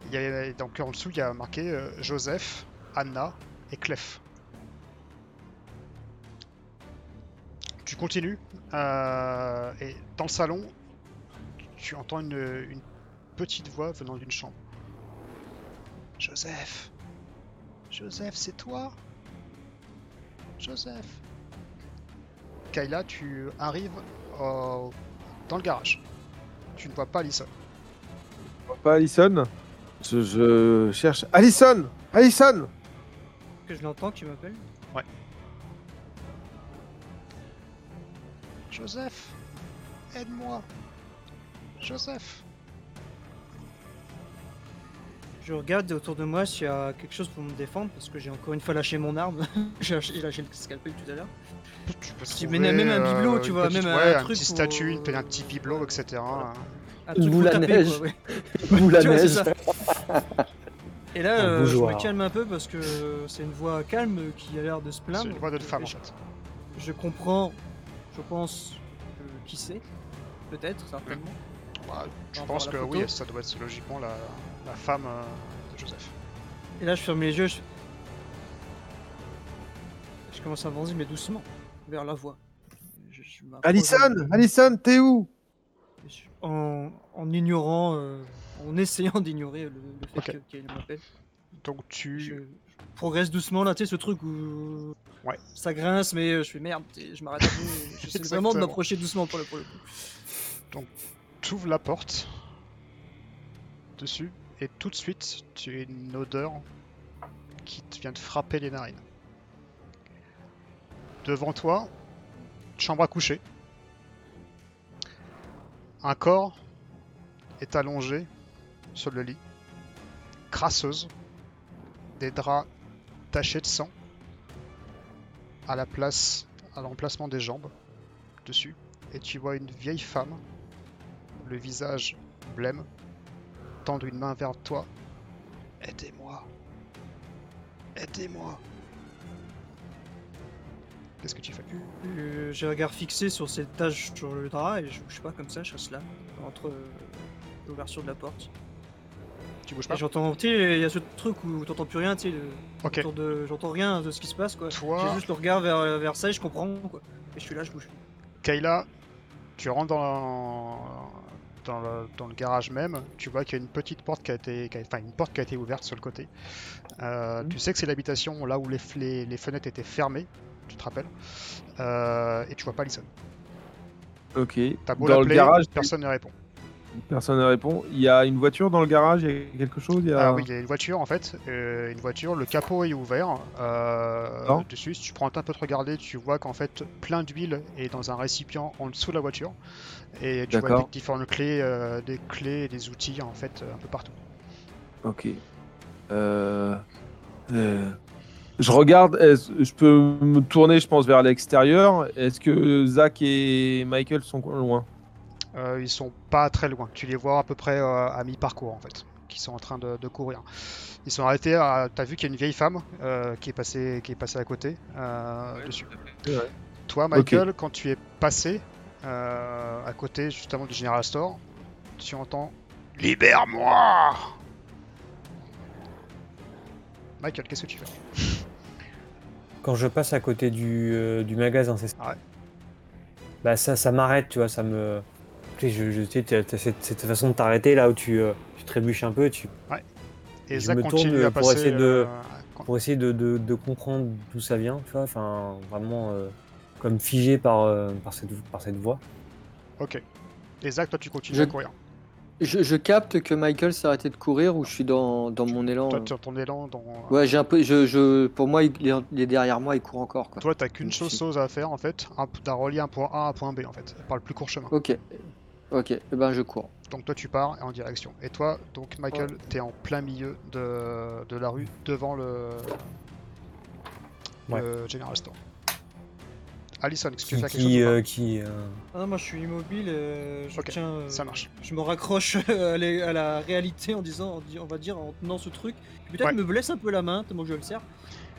Il y a, donc en dessous, il y a marqué euh, Joseph, Anna et Clef. Tu continues euh, et dans le salon, tu entends une, petite voix venant d'une chambre. Joseph Joseph, c'est toi? Joseph Kayla, tu arrives dans le garage. Tu ne vois pas Alison. Je vois Pas Allison je, je cherche. Allison Allison Que je l'entends qui m'appelle. Joseph Aide-moi Joseph Je regarde autour de moi s'il y a quelque chose pour me défendre parce que j'ai encore une fois lâché mon arme. j'ai lâché, le scalpel tout à l'heure. Tu peux Si, trouver, mais même un bibelot, tu une vois, petite- même un ouais, un truc petit pour- statue, une- un petit bibelot, etc. Un Une truc taper, neige. quoi, ouais. Ou la Tu vois, c'est neige. Et là, euh, je me calme un peu parce que c'est une voix calme qui a l'air de se C'est plaindre. une voix de femme en je, fait. je comprends, je pense, euh, qui c'est. Peut-être, certainement. Ouais, je Par pense que oui, ça doit être logiquement la, la femme euh, de Joseph. Et là, je ferme les yeux. Je, je commence à avancer, mais doucement, vers la voix. Je- je Allison Allison, t'es où? En, en ignorant, euh, en essayant d'ignorer le, le fait Ok. que- qu'elle m'appelle. Donc tu... Je progresse doucement là, tu sais, ce truc où Ouais. ça grince, mais je fais merde, je m'arrête un peu. J'essaie vraiment de m'approcher doucement pour le, pour le coup. tu ouvres la porte dessus et tout de suite tu as une odeur qui te vient de frapper les narines. Devant toi, chambre à coucher. Un corps est allongé sur le lit, crasseuse, des draps tachés de sang à la place, à l'emplacement des jambes dessus, et tu vois une vieille femme le visage blême, tendre une main vers toi. Aidez-moi. Aidez-moi. Qu'est-ce que tu fais? Euh, J'ai un regard fixé sur cette tache sur le drap et je bouge pas comme ça, je reste là, entre euh, l'ouverture de la porte. Tu bouges pas j'entends, tu il y a ce truc où t'entends plus rien, tu sais, le- Ok. autour de- j'entends rien de ce qui se passe quoi. Toi- J'ai juste le regard vers, vers ça et je comprends quoi. Et je suis là, je bouge. Kayla, tu rentres dans, dans, le, dans le garage même. Tu vois qu'il y a une petite porte qui a été, qui a- enfin une porte qui a été ouverte sur le côté. Euh, Mhm. Tu sais que c'est l'habitation là où les, f- les, les fenêtres étaient fermées. Tu te rappelles Euh, Et tu vois pas Alison. Ok. T'as beau Dans le garage, personne ne répond. Personne ne répond. Il y a une voiture dans le garage, il y a quelque chose il y a... Ah oui, il y a une voiture en fait, euh, une voiture, le capot est ouvert. Euh, dessus, si tu prends un peu te regarder, tu vois qu'en fait plein d'huile est dans un récipient en dessous de la voiture. Et tu vois des différentes clés, euh, des clés et des outils en fait euh, un peu partout. Ok. Euh, Je regarde, est-ce- je peux me tourner, je pense, vers l'extérieur. Est-ce que Zach et Michael sont loin? Euh, ils sont pas très loin, tu les vois à peu près euh, à mi-parcours en fait, qui sont en train de, de courir. Ils sont arrêtés, à... t'as vu qu'il y a une vieille femme euh, qui, est passée, qui est passée à côté euh, dessus. Ouais. Toi, Michael, quand tu es passé euh, à côté justement du General Store, tu entends Libère-moi Michael, qu'est-ce que tu fais? Quand je passe à côté du, euh, du magasin, c'est ça? Ouais. Bah ça, ça m'arrête, tu vois, ça me... Tu sais, je, je, tu sais, t'as- t'as cette, cette façon de t'arrêter là où tu, euh, tu trébuches un peu, tu, Et Je me tourne continue à pour passer. essayer de- euh, pour essayer de, de, de comprendre d'où ça vient, tu vois, enfin vraiment euh, comme figé par, euh, par, cette, par cette voix. Ok. Et Zach, toi, tu continues Je- à courir. Je, je capte que Michael s'est arrêté de courir ou je suis dans, dans mon élan. Toi, euh. as ton élan dans. Ouais, j'ai un peu. Je, je, pour moi, il est, il est derrière moi, il court encore. Quoi. Toi, t'as qu'une chose, à faire en fait, un- t'as relié un point A à un point B en fait, par le plus court chemin. Ok. Ok, eh ben je cours. Donc toi tu pars en direction. Et toi, donc Michael, t'es en plein milieu de, de la rue, devant le, Ouais. le General Store. Alison, est-ce que tu Qui, fais quelque qui, chose euh, qui, euh, Ah non, moi je suis immobile, je Ok, tiens. euh, Ça marche. Je me raccroche à la, à la réalité en disant, on va dire, en tenant ce truc. Peut-être Ouais. me blesse un peu la main, tellement que je le serre.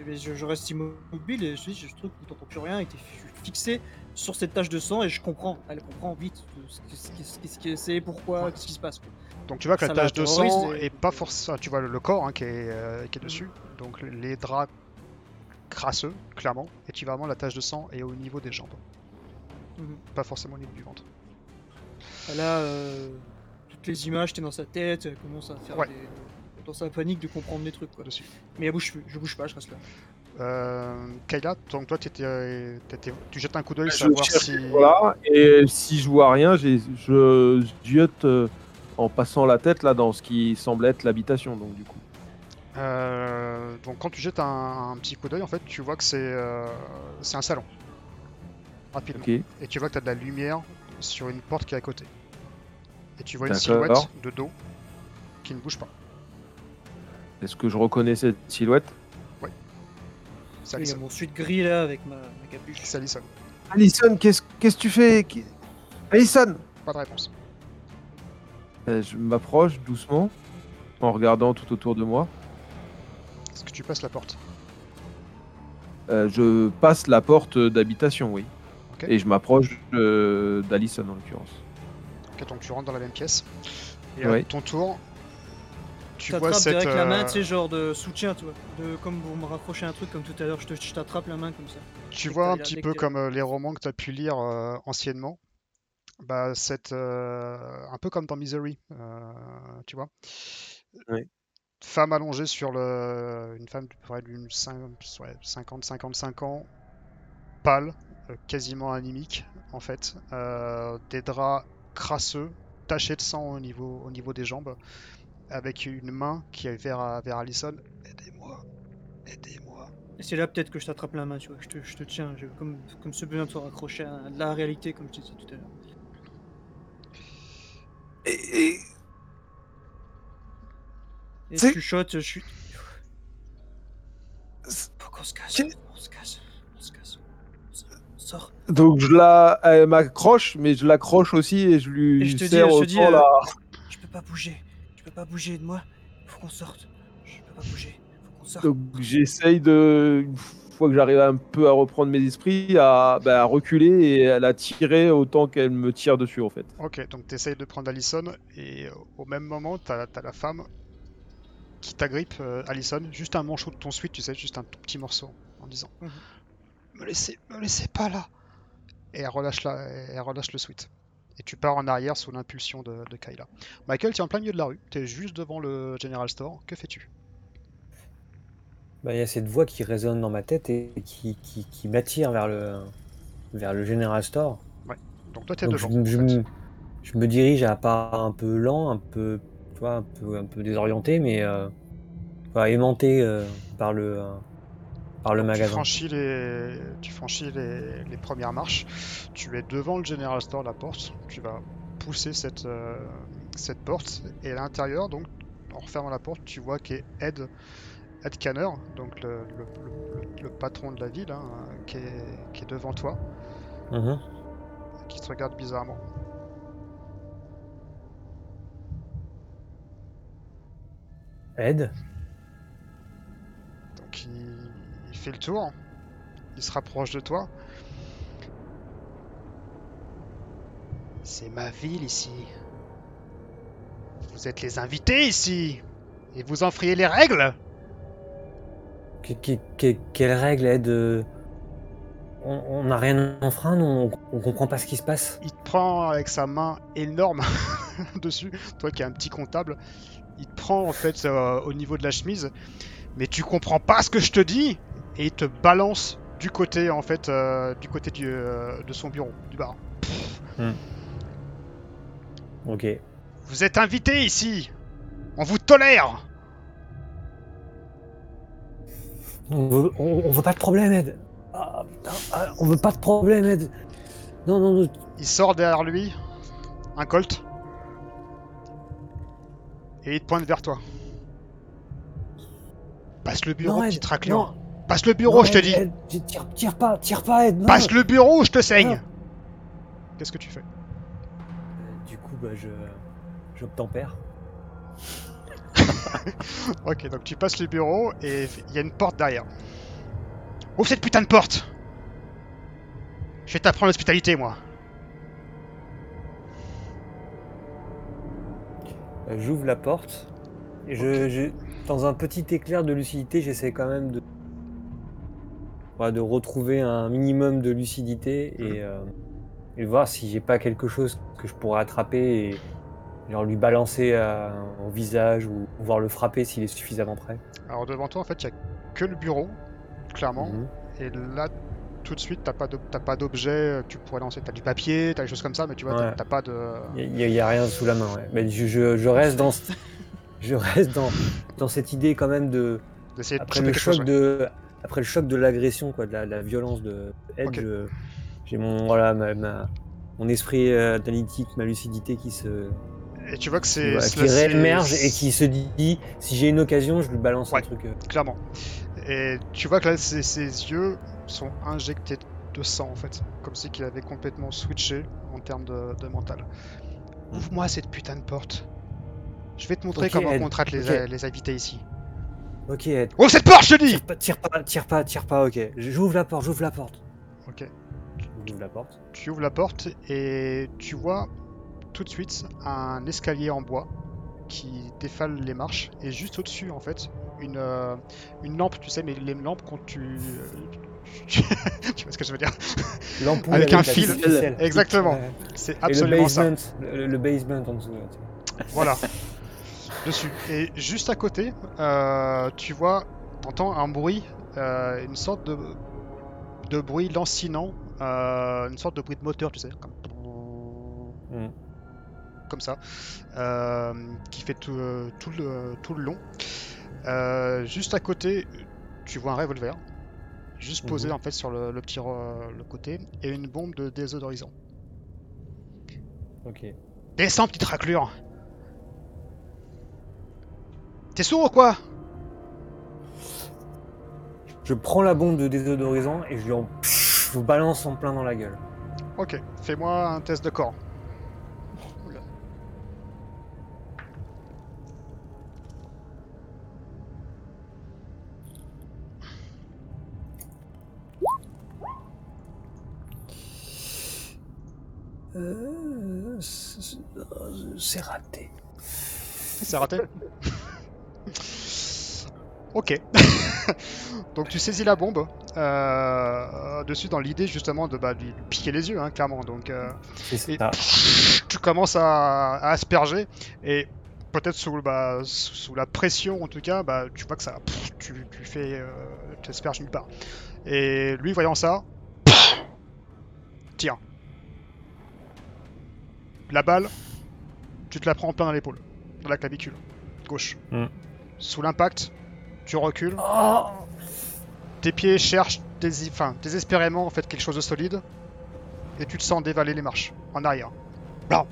Mais je, je reste immobile et je dis, ce truc, ne t'entends plus rien, et t'es fi- fixé sur cette tache de sang et je comprends. Elle comprend vite ce que- ce ce c'est, pourquoi, qu'est-ce qui se passe. quoi. Donc tu vois que la Ça la tache de sang et- est pas forcément... Tu vois le, le corps hein, qui, est, euh, qui est dessus, donc les draps crasseux, clairement, et tu vois vraiment la tache de sang est au niveau des jambes, Mhm. pas forcément au niveau du ventre. Là, euh, toutes les images, t'es dans sa tête, elle commence à faire Ouais. des... dans sa panique de comprendre les trucs. Quoi. Dessus. Mais elle bouge plus, je bouge pas, je reste là. Euh, Kayla, donc toi t'étais- t'étais- tu jettes un coup d'œil Je savoir cherche, si... Voilà, et si je vois rien, j'ai- je jette euh, en passant la tête là dans ce qui semble être l'habitation. Donc du coup, Euh, donc quand tu jettes un, un petit coup d'œil, en fait, tu vois que c'est euh, c'est un salon. Rapidement. Et tu vois que tu as de la lumière sur une porte qui est à côté. Et tu vois une silhouette de dos qui ne bouge pas. Est-ce que je reconnais cette silhouette? C'est Il y a Alison. mon suite gris là avec ma, ma capuche. C'est Alison. Alison, qu'est-ce que tu fais? Qui- Alison Pas de réponse. Euh, Je m'approche doucement en regardant tout autour de moi. Est-ce que tu passes la porte? Euh, je passe la porte d'habitation, oui. Et je m'approche euh, d'Alison en l'occurrence. Ok, donc tu rentres dans la même pièce. Et à ton tour, tu vois cette. direct la main, euh, tu sais, genre de soutien, tu vois. De, comme vous me raccrochez un truc comme tout à l'heure, je te- je t'attrape la main comme ça. Tu vois un petit peu comme euh, les romans que tu as pu lire euh, anciennement. Bah, cette, euh, un peu comme dans Misery, euh, tu vois. Oui. Femme allongée sur le. Une femme de près d'une 50-55 ans, pâle, quasiment anémique en fait. Euh, des draps crasseux, tachés de sang au niveau, au niveau des jambes, avec une main qui est vers, vers Allison. Aidez-moi, aidez-moi. Et c'est là peut-être que je t'attrape la main, tu vois. Je te, je te tiens, comme, comme ce besoin de te raccrocher à la réalité, comme tu disais tout à l'heure. Et, et- Et je chuchote, je suis. Faut qu'on se casse, on se casse, on se casse. Se- sort. Donc je la, elle m'accroche, mais je l'accroche aussi et je lui Et je te dis, serre je te dis, euh, la- Je peux pas bouger, je peux pas bouger de moi. Faut qu'on sorte. Je peux pas bouger, faut qu'on sorte. Donc j'essaye de, une fois que j'arrive un peu à reprendre mes esprits, à, bah, à reculer et à la tirer autant qu'elle me tire dessus en fait. Ok, donc tu essayes de prendre Allison et euh, au même moment, tu as, la femme qui t'agrippe, euh, Allison, juste un manchot de ton suite, tu sais, juste un tout petit morceau, en disant Mhm. Me laissez, me laissez pas là Et elle relâche, la, elle relâche le suite. Et tu pars en arrière sous l'impulsion de, de Kayla. Michael, tu es en plein milieu de la rue, tu es juste devant le General Store, que fais-tu? Bah, il y a cette voix qui résonne dans ma tête et qui, qui, qui m'attire vers le, vers le General Store. Donc toi, tu es Donc, devant. je, en je fait. me, je me dirige à pas un peu lent, un peu, tu vois, un peu, un peu désorienté, mais euh, aimanté euh, par le, euh, par le Tu magasin. franchis, les, tu franchis les, les premières marches, tu es devant le General Store, la porte, tu vas pousser cette, euh, cette porte, et à l'intérieur, donc, en refermant la porte, tu vois qu'est Ed, Ed Canner, donc le, le- le- le patron de la ville, hein, qui, est, qui est devant toi, Mhm. qui te regarde bizarrement. Ed? Donc il, il fait le tour, il se rapproche de toi. C'est ma ville ici. Vous êtes les invités ici. Et vous enfriez les règles Que- que- que- Quelle règle, Ed euh, On on n'a rien enfreint, nous, on, on comprend pas ce qui se passe. Il te prend avec sa main énorme dessus, toi qui es un petit comptable. Il te prend en fait euh, au niveau de la chemise, mais tu comprends pas ce que je te dis et il te balance du côté en fait euh, du côté du, euh, de son bureau, du bar. Ok. Vous êtes invité ici On vous tolère On veut, on, on veut pas de problème, Ed. Ah, putain, ah, on veut pas de problème, Ed. Non, non, non. Il sort derrière lui un colt. Et il te pointe vers toi. Passe le bureau, non, Ed, petit traclure. non, Passe le bureau, non, je te Ed, dis. Ed, tire, tire pas, tire pas, Ed. non. Passe le bureau je te saigne. Qu'est-ce que tu fais? Euh, Du coup, bah, je, j'obtempère. Ok, donc tu passes le bureau et il y a une porte derrière. Ouvre cette putain de porte Je vais t'apprendre l'hospitalité, moi. Euh, J'ouvre la porte. Et je, je- dans un petit éclair de lucidité, j'essaie quand même de, voilà, de retrouver un minimum de lucidité et, euh, et voir si j'ai pas quelque chose que je pourrais attraper et genre lui balancer euh, au visage ou voir le frapper s'il est suffisamment près. Alors devant toi, en fait, il y a que le bureau, clairement. Mhm. Et là, tout de suite, t'as pas t'as pas d'objet que tu pourrais lancer. T'as du papier, t'as des choses comme ça, mais tu vois, Ouais. t'as pas de. Il n'y a, y a rien sous la main. Ouais. Mais je, je- je reste dans, je reste dans, dans cette idée quand même de d'essayer de après le choc chose. ouais. de après le choc de l'agression quoi de la, la violence de Ed Ok. je- j'ai mon voilà ma, ma- mon esprit euh, analytique ma lucidité qui se Et tu vois que c'est. voilà, qui réémerge et qui se dit si j'ai une occasion je lui balance Ouais. un truc euh. Clairement. Et tu vois que là, ses, ses yeux sont injectés de sang, en fait. Comme si qu'il avait complètement switché en termes de, de mental. Ouvre-moi cette putain de porte. Je vais te montrer comment on traite les, Ok. les invités ici. Ok Ouvre cette porte, je te dis tire pas tire pas tire pas tire pas ok j'ouvre la porte j'ouvre la porte Ok. j'ouvre la porte Tu ouvres la porte et tu vois tout de suite un escalier en bois qui défale les marches et juste au-dessus en fait une, euh, une lampe, tu sais, mais les lampes quand tu... tu vois ce que je veux dire? L'ampoule Avec un la fil. Exactement. C'est et le absolument ça. basement le, le basement en dessous. Voilà. Dessus. Et juste à côté, euh, tu vois, t'entends un bruit, euh, une sorte de, de bruit lancinant, euh, une sorte de bruit de moteur, tu sais, comme, Mm. comme ça, qui fait tout, tout, le, tout le long. Juste à côté, tu vois un revolver, juste posé Mhm. en fait sur le, le petit le côté, et une bombe de désodorisant. ok Descends, petite raclure T'es sourd ou quoi? Je prends la bombe de désodorisant et je lui en je vous balance en plein dans la gueule Ok, fais-moi un test de corps. Oula. Euh, c'est raté. C'est raté Ok. Donc tu saisis la bombe euh, dessus dans l'idée justement de bah, lui piquer les yeux, hein, clairement. Donc euh, Et- tu commences à, à asperger et peut-être sous, bah, sous, sous la pression en tout cas, bah, tu vois que ça, pff, tu, tu fais, euh, tu asperges nulle part. Et lui voyant ça, pff, tire. La balle, tu te la prends en plein dans l'épaule, dans la clavicule gauche. Mm. Sous l'impact, tu recules. Oh Tes pieds cherchent dési- enfin, désespérément en fait quelque chose de solide et tu te sens dévaler les marches en arrière. Blam,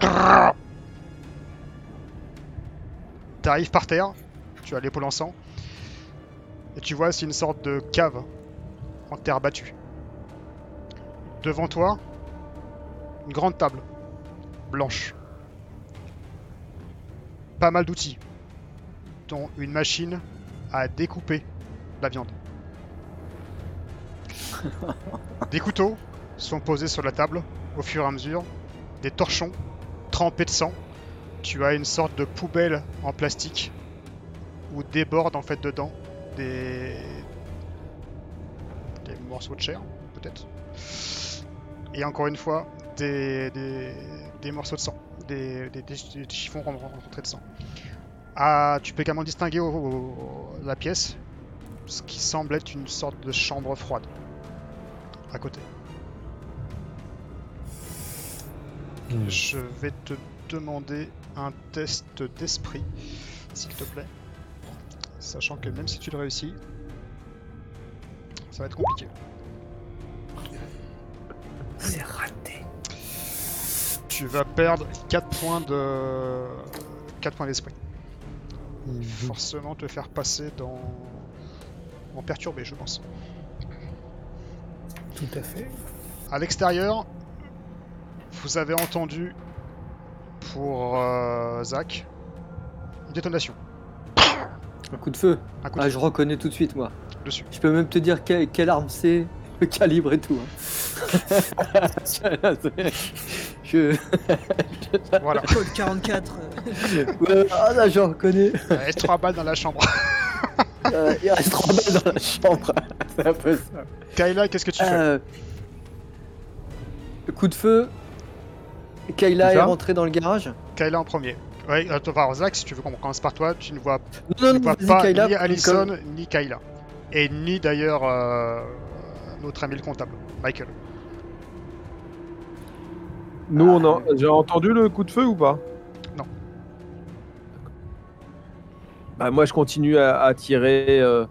grrr. T'arrives par terre, tu as l'épaule en sang et tu vois c'est une sorte de cave en terre battue. Devant toi, une grande table blanche. Pas mal d'outils, une machine à découper la viande. Des couteaux sont posés sur la table au fur et à mesure, des torchons trempés de sang. Tu as une sorte de poubelle en plastique où débordent en fait dedans des des morceaux de chair peut-être. Et encore une fois des, des, des morceaux de sang, des, des, chiffons ren- rentrés de sang. Ah, tu peux également distinguer au- au- la pièce ce qui semble être une sorte de chambre froide à côté. Hmm. Je vais te demander un test d'esprit, s'il te plaît. Sachant que même si tu le réussis, ça va être compliqué. C'est raté. Tu vas perdre 4 points de 4 points d'esprit. Forcément te faire passer dans en perturbé, je pense. Tout à fait. À l'extérieur, vous avez entendu pour euh, Zach une détonation. Un coup de feu. Un coup de Ah, feu je reconnais tout de suite, moi. dessus. Je peux même te dire que- quelle arme c'est, le calibre et tout. hein. Voilà. Code 44. euh, Ouais, ah là, je reconnais. Il reste 3 balles dans la chambre. Euh, il reste trois balles dans la chambre. c'est un peu ça. Kayla, qu'est-ce que tu fais Euh, Coup de feu. Kayla est ça rentrée dans le garage. Kayla en premier. Ouais, attends, enfin, Zach, si tu veux qu'on commence par toi, tu ne vois, tu Non, ne non, vois vas-y, pas Kayla. ni comme- Allison ni Kayla. Et ni d'ailleurs euh, notre ami le comptable, Michael. Nous, on a... j'ai entendu le coup de feu ou pas? Non. Bah, moi, je continue à, à tirer euh,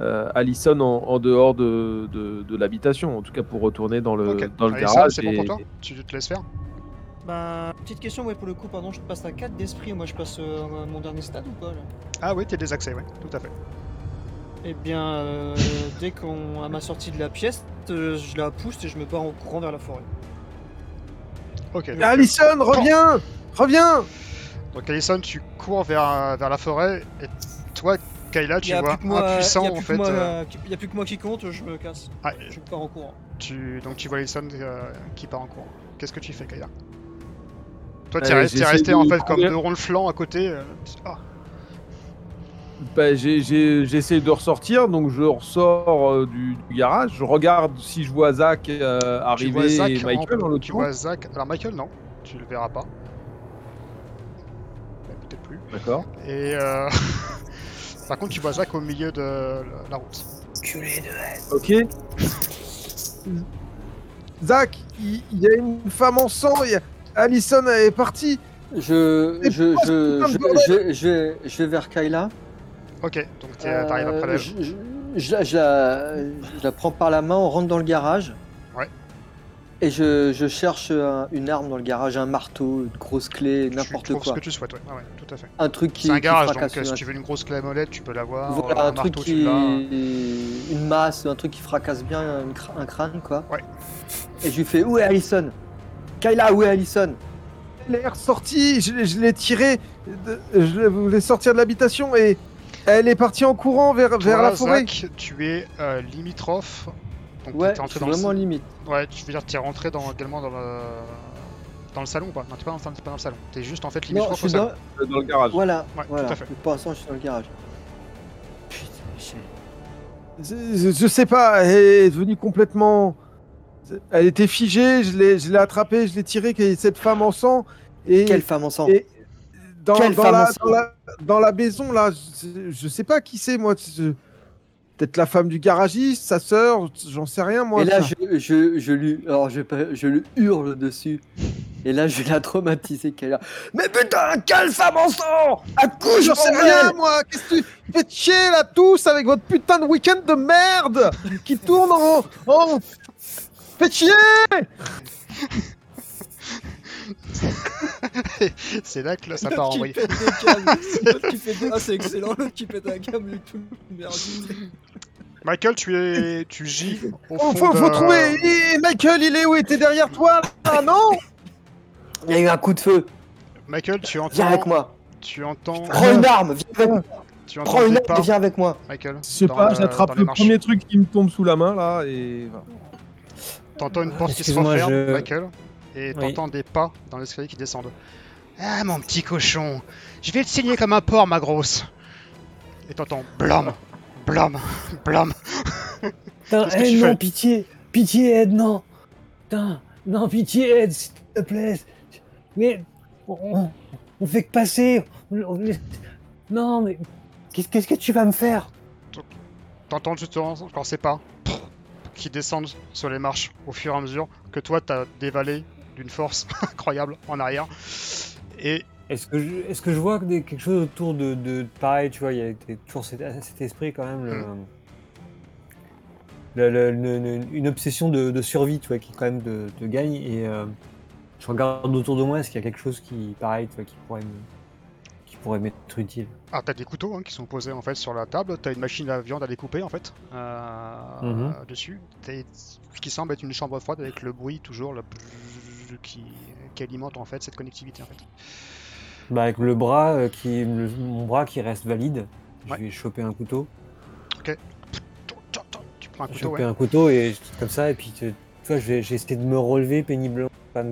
euh, Allison en, en dehors de, de, de l'habitation, en tout cas pour retourner dans le, Ok. dans le Allison, garage. c'est bon pour toi? Tu te laisses faire? Bah, petite question, ouais, pour le coup, pardon, je passe à 4 d'esprit, moi je passe euh, mon dernier stade ou pas là? Ah oui, t'es désaxé, ouais, tout à fait. Eh bien, euh, dès qu'on à ma sortie de la pièce, euh, je la pousse et je me pars en courant vers la forêt. Ok. donc, Allison, reviens Reviens Donc Allison, tu cours vers, vers la forêt et toi, Kayla, tu y a vois plus que moi, impuissant en plus que fait. moi, euh, euh, qui- y a plus que moi qui compte, je me casse. ah, Je pars en courant. tu, donc tu vois Allison euh, qui part en courant. Qu'est-ce que tu fais, Kayla? Toi, t'es Euh, resté, j'essaie resté de en fait comme courir. deux ronds le flanc à côté. euh, ah, Bah, j'ai- j'ai- J'essaie de ressortir, donc je ressors euh, du, du garage, je regarde si je vois Zach euh, arriver vois Zach, et Michael en, en tu l'autre vois Zach. Alors Michael, non, tu le verras pas. Mais Peut-être plus. D'accord. Et euh... par contre, tu vois Zach au milieu de la route. Culé de haine. Ok. Zach, il y, a une femme en sang, y a- Allison est partie. Je, je, je, je, je, vais- je, vais- je vais vers Kayla. Ok, donc t'arrives après Euh, elle. je, je- je la, je la- je la prends par la main, on rentre dans le garage. Ouais. Et je, je cherche un- une arme dans le garage, un marteau, une grosse clé, n'importe quoi. ce que tu souhaites, ouais. Ah ouais, tout à fait. Un truc qui. C'est un garage, donc fracasse euh, si tu veux une grosse clé à molette, tu peux l'avoir. Voilà, euh, un truc marteau, qui. tu. Une masse, un truc qui fracasse bien un crâne, quoi. Ouais. Et je lui fais Où est Allison? Kayla, où est Allison? Elle est ressortie, je, l'ai- je l'ai tirée, je l'ai- voulais sortir de l'habitation et elle est partie en courant vers, vers la forêt. Zach, tu es euh, limitrophe. Donc Ouais, t'es je rentré dans le vraiment sa- limite. Ouais, je veux dire, t'es rentré dans, également dans le... dans le salon ou pas? Non, t'es pas, dans- t'es pas dans le salon. T'es juste en fait Non, je limitrophe au suis salon. dans. Dans le garage. Voilà, Ouais, voilà. tout à fait. Pour l'instant, je suis dans le garage. Putain, Je, je- je sais pas, elle est devenue complètement. Elle était figée, je l'ai je l'ai attrapée, je l'ai tirée, cette femme en sang. Et, Quelle femme en sang? et dans, la, en sang dans, la, dans la maison, là, je, je sais pas qui c'est, moi. Peut-être la femme du garagiste, sa sœur, j'en sais rien, moi. Et là, je, je, je lui, alors je, je lui hurle dessus. Et là, je vais la traumatiser qu'elle a. Mais putain, quelle femme en sang Accouche J'en sais rien, moi Qu'est-ce que tu faites chier, là, tous, avec votre putain de week-end de merde qui tourne en... en... Faites chier C'est là que là, ça part en qui vrille. L'autre qui fait- Ah, c'est excellent, l'autre qui pète un câble et tout. Merde. Michael, tu es, tu gis au Oh, faut, de- faut trouver Michael, il est où? Il était derrière toi, là, non? Il y a eu un coup de feu. Michael, tu Viens avec entends, moi. tu entends, Prends une arme. Viens avec moi. tu entends Prends une arme et viens avec moi. Michael. Je sais pas, j'attrape le premier truc qui me tombe sous la main, là, et... voilà. T'entends une porte qui se Excuse-moi, referme, je- Michael, et Oui. t'entends des pas dans l'escalier qui descendent. Ah mon petit cochon, je vais te saigner comme un porc, ma grosse. Et t'entends blam, blam, blam. Putain, tu non, pitié, pitié, aide, non. Putain, non, pitié, aide, s'il te plaît. Mais on, on fait que passer. On- on- Non, mais qu'est-ce qu'est-ce que tu vas me faire? T'entends justement encore ces pas qui descendent sur les marches au fur et à mesure que toi t'as dévalé d'une force incroyable en arrière. Et Est-ce que, je, est-ce que je vois des- quelque chose autour de, de pareil, tu vois, il y a toujours cet, cet esprit quand même, le- le- le- le- le- une obsession de, de survie, tu vois, qui quand même te gagne. Et euh, je regarde autour de moi, est-ce qu'il y a quelque chose qui, pareil, tu vois, qui pourrait me- qui pourrait m'être utile? ah, t'as des couteaux hein, qui sont posés en fait sur la table. T'as une machine à viande à découper en fait euh, Mhm. dessus. T'as ce qui semble être une chambre froide avec le bruit toujours le qui, qui alimente en fait cette connectivité en fait. Bah, avec le bras euh, qui, le- mon bras qui reste valide, Ouais. je vais choper un couteau, Tu prends un couteau, choper ouais. un couteau et comme ça, et puis tu, vois, j'ai essayé de me relever péniblement, pas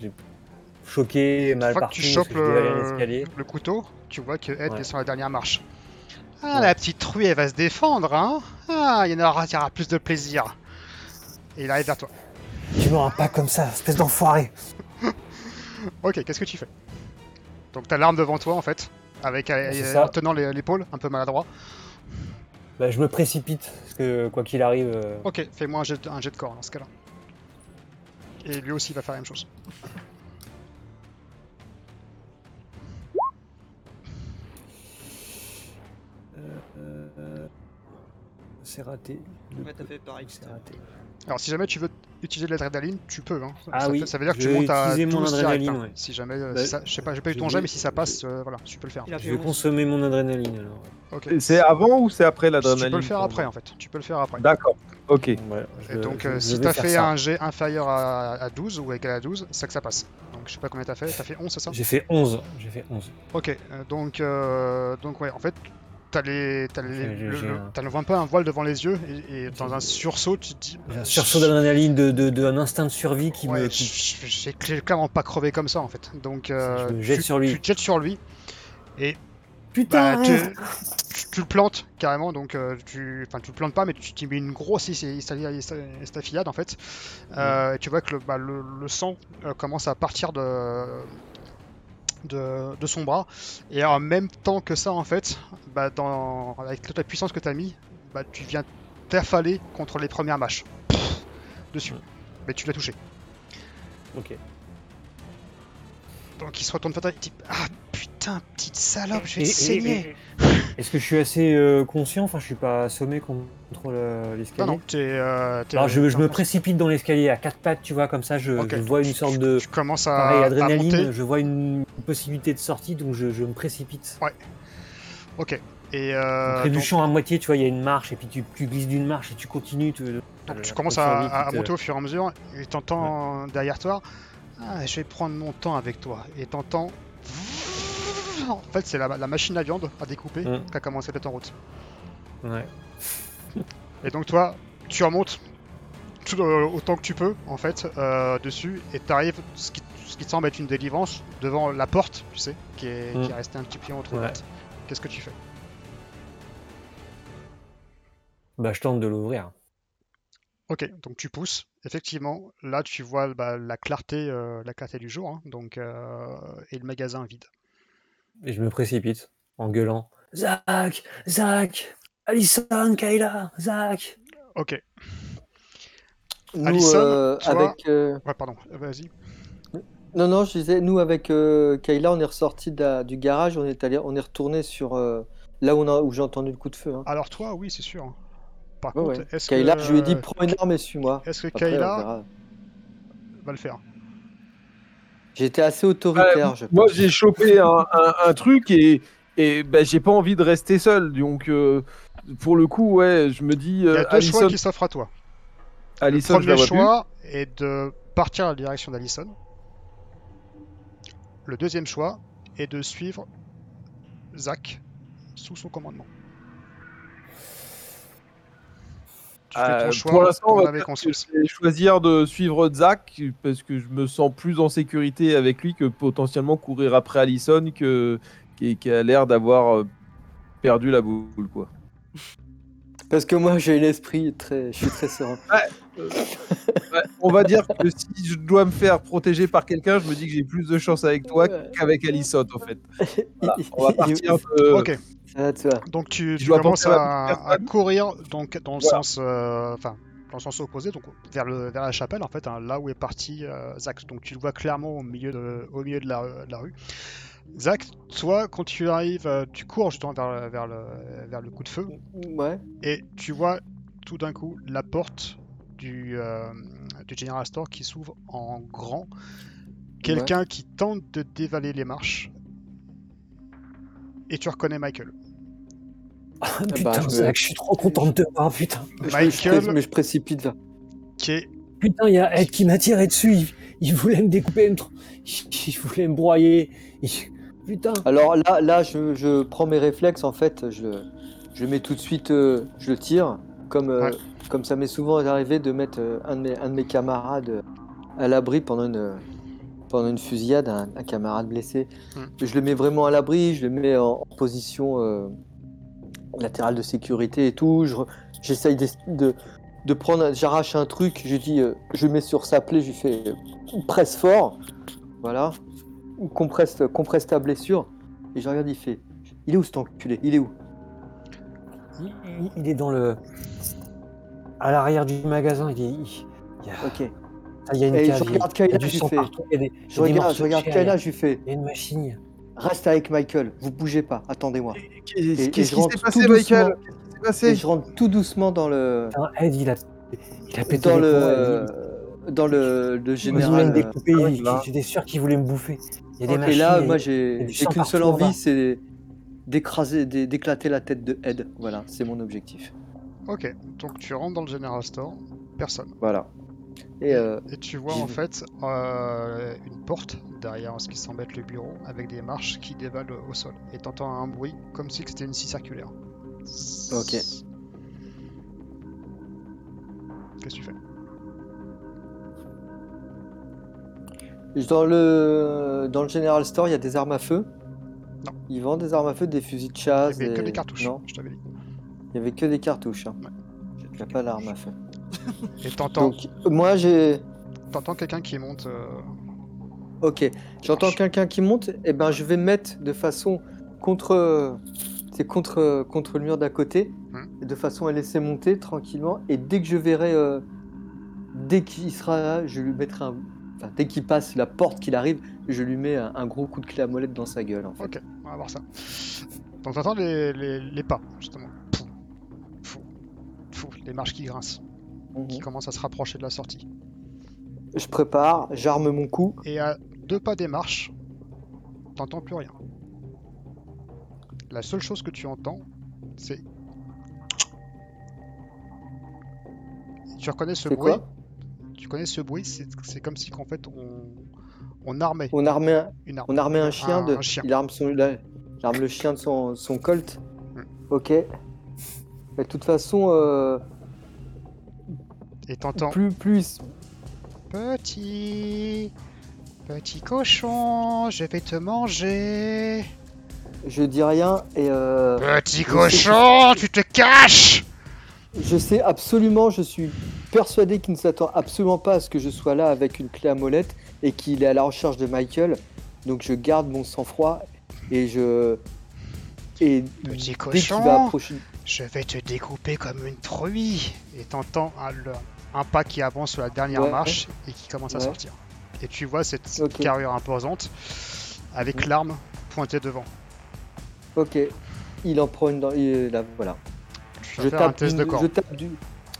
j'ai choqué, Une mal fois que tu chopes le, couteau, tu vois que Ed Ouais. est sur la dernière marche. Ah, la petite truie, elle va se défendre, hein Ah, il y en aura, il y aura plus de plaisir. Et il arrive vers toi. Tu m'auras pas comme ça, espèce d'enfoiré. Ok, qu'est-ce que tu fais? Donc t'as l'arme devant toi en fait, avec euh, euh, en tenant les- l'épaule, un peu maladroit. Bah, je me précipite, parce que quoi qu'il arrive, euh, Ok, fais-moi un jet, un jet de corps dans ce cas-là. Et lui aussi va faire la même chose. euh, c'est raté. Ouais, t'as fait pareil. C'est raté. Alors si jamais tu veux utiliser de l'adrénaline, tu peux. Hein. Ah ça, oui, fait- ça veut dire que je tu montes à utiliser 12 mon direct, adrénaline, hein. ouais. Si jamais, euh, Bah, si ça- je sais pas, j'ai pas eu je ton jet, mais si ça passe, euh, voilà, tu peux le faire. Je vais 11. consommer mon adrénaline alors. Ok. C'est avant ou c'est après Tu l'adrénaline peux le faire après en fait. Tu peux le faire après. D'accord. Ok. Je- Et donc, je- euh, je si t'as fait ça. un jet inférieur à, à 12 ou égal à 12, c'est que ça passe. Donc, je sais pas combien t'as fait. T'as fait 11, c'est ça? J'ai fait 11. J'ai fait 11. Ok, donc, euh, donc ouais, en fait, t'as les, t'as les, le, le- un- t'as le- un peu un voile devant les yeux et, et dans un sursaut, tu te dis. Un sursaut d'adrénaline, de, de, de- un instinct de survie qui Ouais, me. qui- j'ai cl- clairement pas crevé comme ça en fait. Donc, euh, Je me jette tu, sur lui. tu te jettes sur lui et Putain bah, tu, arrête tu- tu le plantes carrément. Donc, euh, tu, enfin, tu le plantes pas, mais tu t'y mets une grosse estafillade en fait. Euh, et tu vois que le, bah, le, le sang euh, commence à partir de, de, de son bras. Et en même temps que ça, en fait, bah, dans, avec toute la puissance que tu as mis, bah, tu viens t'affaler contre les premières mâches. Dessus. Mais tu l'as touché. Ok. Donc il se retourne toi et dit Ah putain, petite salope, je vais Et- te et- saigner. et- Est-ce que je suis assez euh, conscient? Enfin, je suis pas assommé contre le- Non, l'escalier? Non, t'es. euh, je, je me précipite dans l'escalier à quatre pattes, tu vois, comme ça, je, je vois une sorte de. Tu commences à, Pareil, à adrénaline, monter. je vois une possibilité de sortie, donc je, je me précipite. Ok. Et euh, donc, trébuchant à moitié, tu vois, il y a une marche, et puis tu, tu glisses d'une marche et tu continues. Tu, donc tu la commences à, à monter au fur et à mesure et t'entends derrière toi Ah, je vais prendre mon temps avec toi. Et t'entends. En fait, c'est la, la machine à viande à découper Mm. qui a commencé d'être en route. Ouais. Et donc, toi, tu remontes tout, euh, autant que tu peux, en fait, euh, dessus, et t'arrives, ce qui, ce qui te semble être une délivrance, devant la porte, tu sais, qui est, Mm. qui est restée un petit peu entre Ouais. Qu'est-ce que tu fais? Bah, je tente de l'ouvrir. Ok, donc tu pousses. Effectivement, là tu vois bah, la clarté, euh, la clarté du jour, hein, donc euh, et le magasin vide. Et je me précipite en gueulant Zach Zach Alison, Kayla Zach Ok, Nous, Alison, euh, toi- avec. euh, ouais, pardon, vas-y. Non, non, je disais, nous, avec euh, Kayla, on est ressorti du garage, on est allé, on est retourné sur euh, là où, on a- où j'ai entendu le coup de feu. hein. Alors toi, oui, c'est sûr. Par Ouais, contre, ouais. est-ce Kayla, que je lui ai dit, prends une arme et suis-moi. est-ce que Après, Kayla va le faire J'étais assez autoritaire, Euh, je moi, pense. j'ai chopé un, un- un truc et, et bah, j'ai pas envie de rester seul. Donc, euh, pour le coup, ouais, je me dis, Il y euh, a deux choix qui s'offrent à toi. Alison, le je la premier choix est de partir à la direction d'Allison. Le deuxième choix est de suivre Zach sous son commandement. Tu fais Euh, ton choix pour l'instant, on va avait dire que conscience. je vais choisir de suivre Zach parce que je me sens plus en sécurité avec lui que potentiellement courir après Allison que, qui, qui a l'air d'avoir euh, perdu la boule. Quoi. Parce que moi, j'ai l'esprit très. Je suis très serein. On va dire que si je dois me faire protéger par quelqu'un, je me dis que j'ai plus de chance avec toi qu'avec Allison en fait. Voilà, on va partir de... Ok, Ça va de soi. donc tu, commences à à, la à courir donc dans le Voilà. sens, euh, enfin, dans le sens opposé, donc vers, le, vers la chapelle, en fait, hein, là où est parti euh, Zach. Donc tu le vois clairement au milieu de, au milieu de, la, de la rue. Zach, toi, quand tu arrives, euh, tu cours justement vers, vers, le, vers le coup de feu, Ouais. et tu vois tout d'un coup la porte du, euh, du General Store qui s'ouvre en grand. Quelqu'un qui tente de dévaler les marches. Et tu reconnais Michael. Ah, bah, putain, je me- Zach, je suis trop content de te voir, putain. Je Michael, mais je précipite vers. qui est Putain, il y a Ed qui m'a tiré dessus. Il, il voulait me découper, me tr- il, il voulait me broyer. Il- Putain. Alors là, là je, je prends mes réflexes, en fait, je, je mets tout de suite, euh, je le tire, comme, euh, Ouais. Comme ça m'est souvent arrivé de mettre euh, un, de mes, un de mes camarades euh, à l'abri pendant une, pendant une fusillade, un, un camarade blessé. Hmm. Je le mets vraiment à l'abri, je le mets en, en position euh, latérale de sécurité et tout. J'essaye de, de, de prendre, j'arrache un truc, je dis, euh, je le mets sur sa plaie, je lui fais euh, presse fort, voilà, ou compresse, compresse ta blessure. Et je regarde, il fait, il est où cet enculé? Il est où? Il est dans le. À l'arrière du magasin, il, est, il, il y a, Ok. ah, il y a une Et je cave, il y a- regarde il y a Kayla, du je lui sang fais- partout, il y a des, il Je y a des regarde, je regarde Kayla, y a- je lui fais, il y a une machine. reste avec Michael, vous bougez pas, attendez-moi. Qu'est-ce et je qui s'est passé, doucement. Michael? Qu'est-ce qui s'est Et passé je rentre tout doucement dans le, Putain, Ed, il a, il a pété dans le, dans le, le général. euh, il- là. j'étais sûr qu'il voulait me bouffer. Il y a des Et machines. là, et- moi, y a j'ai qu'une seule envie, c'est d'écraser, d'é- d'éclater la tête de Ed. Voilà, c'est mon objectif. Ok, donc tu rentres dans le General Store, personne. Voilà. Et euh, Et tu vois en vais. fait euh, une porte derrière ce qui semble être le bureau avec des marches qui dévalent au sol. Et t'entends un bruit comme si c'était une scie circulaire. Ok. Qu'est-ce que tu fais dans le dans le General Store, il y a des armes à feu? Non. Ils vendent des armes à feu, des fusils de chasse. n'y avait que des- des cartouches, Non, je t'avais dit. Il y avait que des cartouches. Hein. Ouais. A pas d'armes à feu. Et t'entends Donc moi j'ai. t'entends quelqu'un qui monte. euh, Ok. J'entends quelqu'un qui monte. Et ben je vais me mettre de façon contre. C'est contre contre le mur d'à côté. Hmm. de façon à laisser monter tranquillement. Et dès que je verrai, euh, dès qu'il sera là, je lui mettrai un. Enfin, dès qu'il passe la porte, qu'il arrive, je lui mets un, un gros coup de clé à molette dans sa gueule. En fait. Ok, on va voir ça. Donc t'entends les, les, les pas, justement. Les marches qui grincent, qui Mhm. commencent à se rapprocher de la sortie. Je prépare, j'arme mon coup. Et à deux pas des marches, t'entends plus rien. La seule chose que tu entends, c'est. Tu reconnais ce bruit? Tu connais ce bruit? C'est comme si qu'en fait on, on armait On armait un, une arme. on armait un chien. Un- de, un chien. Il arme son, il arme le chien de son, son colt. Hmm. Ok. Mais de toute façon, euh, Et t'entends plus plus. Petit. Petit cochon, je vais te manger. Je dis rien et euh, Petit sais cochon, tu te caches Je sais absolument, je suis persuadé qu'il ne s'attend absolument pas à ce que je sois là avec une clé à molette et qu'il est à la recherche de Michael. Donc je garde mon sang-froid et je. Et Petit dès cochon. va approcher. Je vais te découper comme une truie. Et t'entends un, pas qui avance sur la dernière Ouais. marche et qui commence à sortir. Et tu vois cette Ok. carrure imposante avec Mhm. l'arme pointée devant. Ok. Il en prend une dans. là, voilà. Tu vas faire un test du- de corps. je tape du.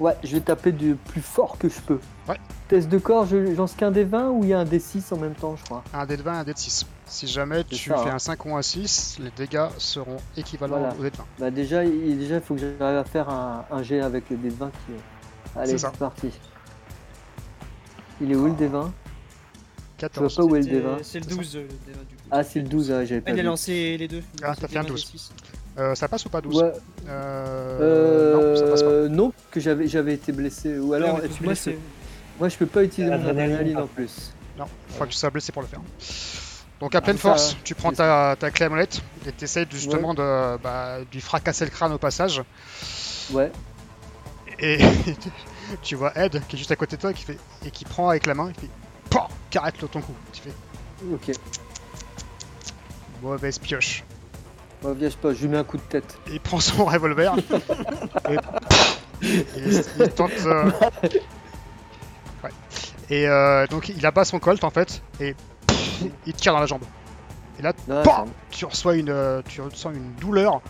Ouais, je vais taper du plus fort que je peux. Ouais. Test de corps, je lance qu'un des 20 ou il y a un des 6 en même temps, je crois. Un dé de 20 et un dé de 6. Si jamais tu ça, fais hein. un 5 ou un 6, les dégâts seront équivalents Voilà. aux dés de 20. Bah déjà, il déjà, faut que j'arrive à faire un, un jet avec le dé 20 qui est. Allez, C'est parti. Il est où le dé 20 Je vois 14. pas où est le dé 20. C'est le C'est ça. 12 euh, le D20, du coup. Ah, c'est le 12, ah, j'avais pas Il a lancé les deux. Ah, t'as fait un D20 et 12. 6. Euh, ça passe ou pas 12 Ouais, Euh, Non, ça passe pas. euh, non, que j'avais j'avais été blessé. Ou alors, Ouais, tu moi, blessé. Moi, je peux pas utiliser mon adrénaline en plus. Non, il faudra que tu sois blessé pour le faire. Donc à pleine ça, force, tu prends ta, ta clé à molette et tu essaies justement de de lui fracasser le crâne au passage. Ouais, Et tu vois Ed qui est juste à côté de toi qui fait, et qui prend avec la main, qui fait PAM qui arrête le ton coup. Tu fais ok. mauvaise pioche. Moi, viens, pas, je lui mets un coup de tête. Il prend son revolver et il, il tente. euh, ouais. Et euh, donc il abat son colt en fait et il te tire dans la jambe. Et là, tu reçois une, euh, tu ressens une douleur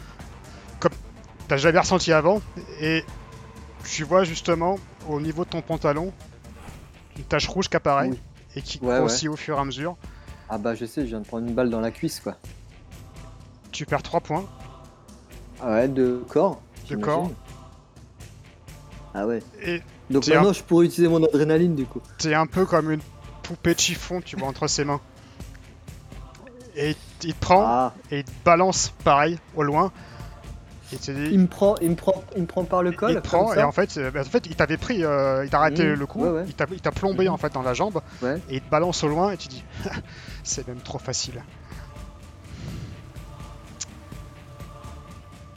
comme t'as jamais ressenti avant et tu vois justement au niveau de ton pantalon une tache rouge qui apparaît Oui. et qui Ouais, grossit au fur et à mesure. Ah bah je sais, je viens de prendre une balle dans la cuisse quoi. Tu perds 3 points. Ah ouais, de corps. De corps. Ah ouais. Et Donc maintenant je pourrais utiliser mon adrénaline du coup. t'es un peu comme une poupée de chiffon, tu vois, entre ses mains. Et il te prend Ah, et il te balance pareil au loin. Et il me prend, il me prend, il me prend par le col. il te prend et en fait, euh, bah, en fait il t'avait pris, euh, il t'a arrêté Mmh, le coup, ouais, ouais. il t'a plombé Mhm. en fait dans la jambe Ouais. et il te balance au loin et tu dis c'est même trop facile.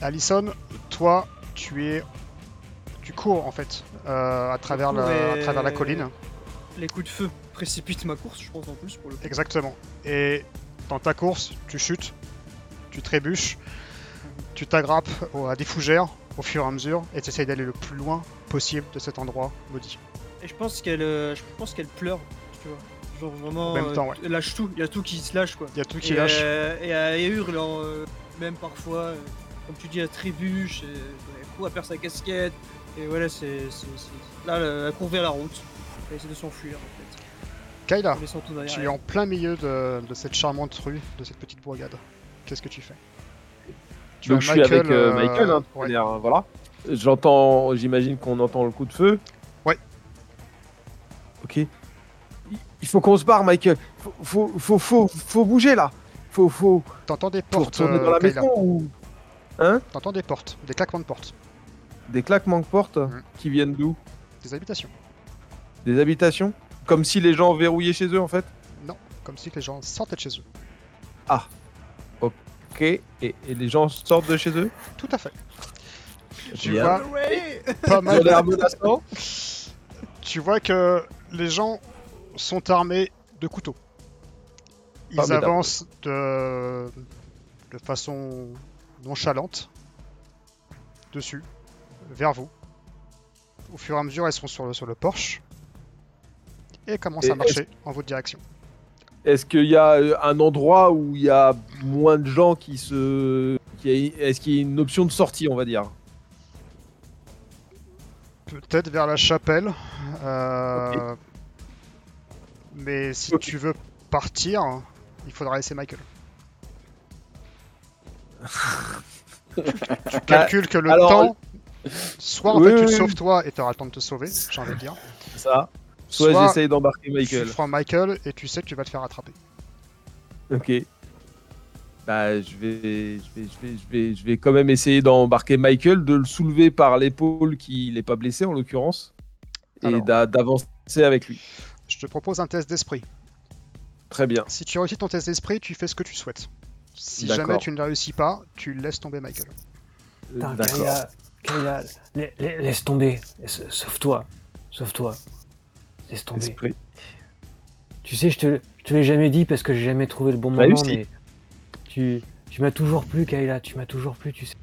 Allison, toi, tu es, tu cours en fait euh, à travers la, à travers la colline, Les coups de feu précipitent ma course, je pense en plus pour le coup. exactement. Et dans ta course, tu chutes, tu trébuches, tu t'aggrappes au- à des fougères au fur et à mesure et tu essayes d'aller le plus loin possible de cet endroit maudit. Et je pense qu'elle, euh, je pense qu'elle pleure, tu vois. Genre vraiment, En même euh, temps, ouais. lâche tout. Il y a tout qui se lâche quoi. Il y a tout qui et, lâche. euh, et elle hurle, euh, même parfois, euh, comme tu dis, elle trébuche, elle court, elle perd sa casquette. Et voilà, c'est, là, elle, court vers la route. Elle essaie de s'enfuir en fait. Derrière tu es en plein milieu de, de cette charmante rue, de cette petite bourgade. Qu'est-ce que tu fais? Tu Donc je suis avec euh, euh, Michael, hein, ouais. manière, hein, voilà. J'entends, j'imagine qu'on entend le coup de feu. Ouais. Ok. Il- faut qu'on se barre, Michael. Faut, faut, faut, faut, faut bouger là. Faut, faut, T'entends des portes, retourner euh, dans la maison ou hein T'entends des portes, des claquements de portes, Des claquements de porte Mhm. qui viennent d'où des habitations. Des habitations Comme si les gens verrouillaient chez eux en fait. Comme si les gens sortaient de chez eux. Ok. Et, et les gens sortent de chez eux. Tout à fait. Tu Bien. vois pas Ils ont mal. l'air menaçants. Tu vois que les gens sont armés de couteaux. Ils Formidable. avancent de, de façon nonchalante dessus, vers vous. Au fur et à mesure, elles sont sur le, sur le porche et commencent Et à marcher en votre direction. Est-ce qu'il y a euh, un endroit où il y a moins de gens qui se. qui a- Est-ce qu'il y a une option de sortie, on va dire? Peut-être vers la chapelle. euh, Mais si tu veux partir, il faudra laisser Michael. Tu calcules que le alors- temps. Soit en Oui, fait tu oui, te oui. sauves toi et tu auras le temps de te sauver, j'ai envie de dire. Ça. Soit, Soit j'essaye d'embarquer Tu Michael. feras Michael et tu sais que tu vas te faire attraper. Ok. Bah, je vais, je vais, je vais, je vais, je vais quand même essayer d'embarquer Michael, de le soulever par l'épaule qu'il n'est pas blessé en l'occurrence, et d'avancer avec lui. Je te propose un test d'esprit. Très bien. Si tu réussis ton test d'esprit, tu fais ce que tu souhaites. Si jamais tu ne réussis pas, tu laisses tomber Michael. Euh, D'accord. Laisse tomber. Sauve-toi. Sauve-toi. Laisse tomber. Esprit. Tu sais, je te, je te l'ai jamais dit parce que j'ai jamais trouvé le bon Bah, moment, mais tu, tu m'as toujours plu, Kayla. Tu m'as toujours plu, tu sais.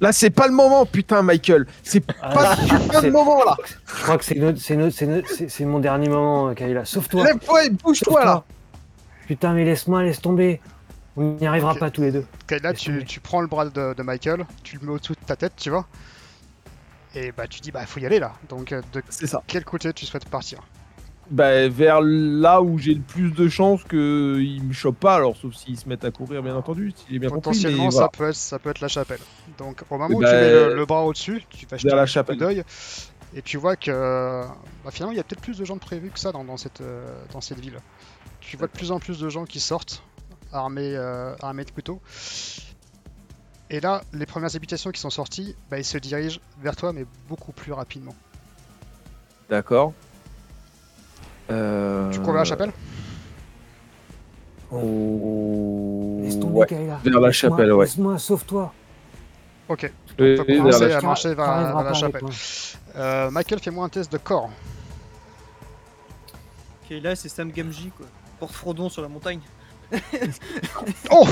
Là, c'est pas le moment, putain, Michael. C'est Ah, pas le putain de c'est- moment là. Je crois que c'est notre- c'est notre- c'est notre- c'est- c'est mon dernier moment, Kayla. Sauve-toi. Lève-toi et bouge-toi là. Putain, mais laisse-moi, laisse tomber. On n'y arrivera pas tous les deux. Laisse tu, tu prends le bras de, de Michael, tu le mets au-dessus de ta tête, tu vois. Et bah tu dis bah faut y aller là. Donc euh, de C'est ça. quel côté tu souhaites partir? Bah, vers là où j'ai le plus de chances qu'il me chope pas, alors sauf s'ils se mettent à courir, bien entendu, si j'ai bien compris. Potentiellement ça voilà. peut être ça peut être la chapelle. Donc au moment où bah, tu mets le, le bras au-dessus, tu vas jeter la chapelle. d'œil et tu vois que euh, bah, finalement il y a peut-être plus de gens de prévu que ça dans, dans cette euh, dans cette ville. Tu vois de plus en plus de gens qui sortent armés euh, armés de couteaux. Et là, les premières habitations qui sont sorties, bah, ils se dirigent vers toi, mais beaucoup plus rapidement. D'accord. Euh... Tu cours vers la chapelle Oh... Laisse tomber, Ouais. Kayla. vers la Laisse-moi, chapelle, ouais. Laisse-moi, sauve-toi. Ok. On peut commencer la à marcher vers, la chapelle. moi. Euh, Michael, fais-moi un test de corps. Ok, là c'est Sam Gamgee quoi. Porte Frodon sur la montagne. Oh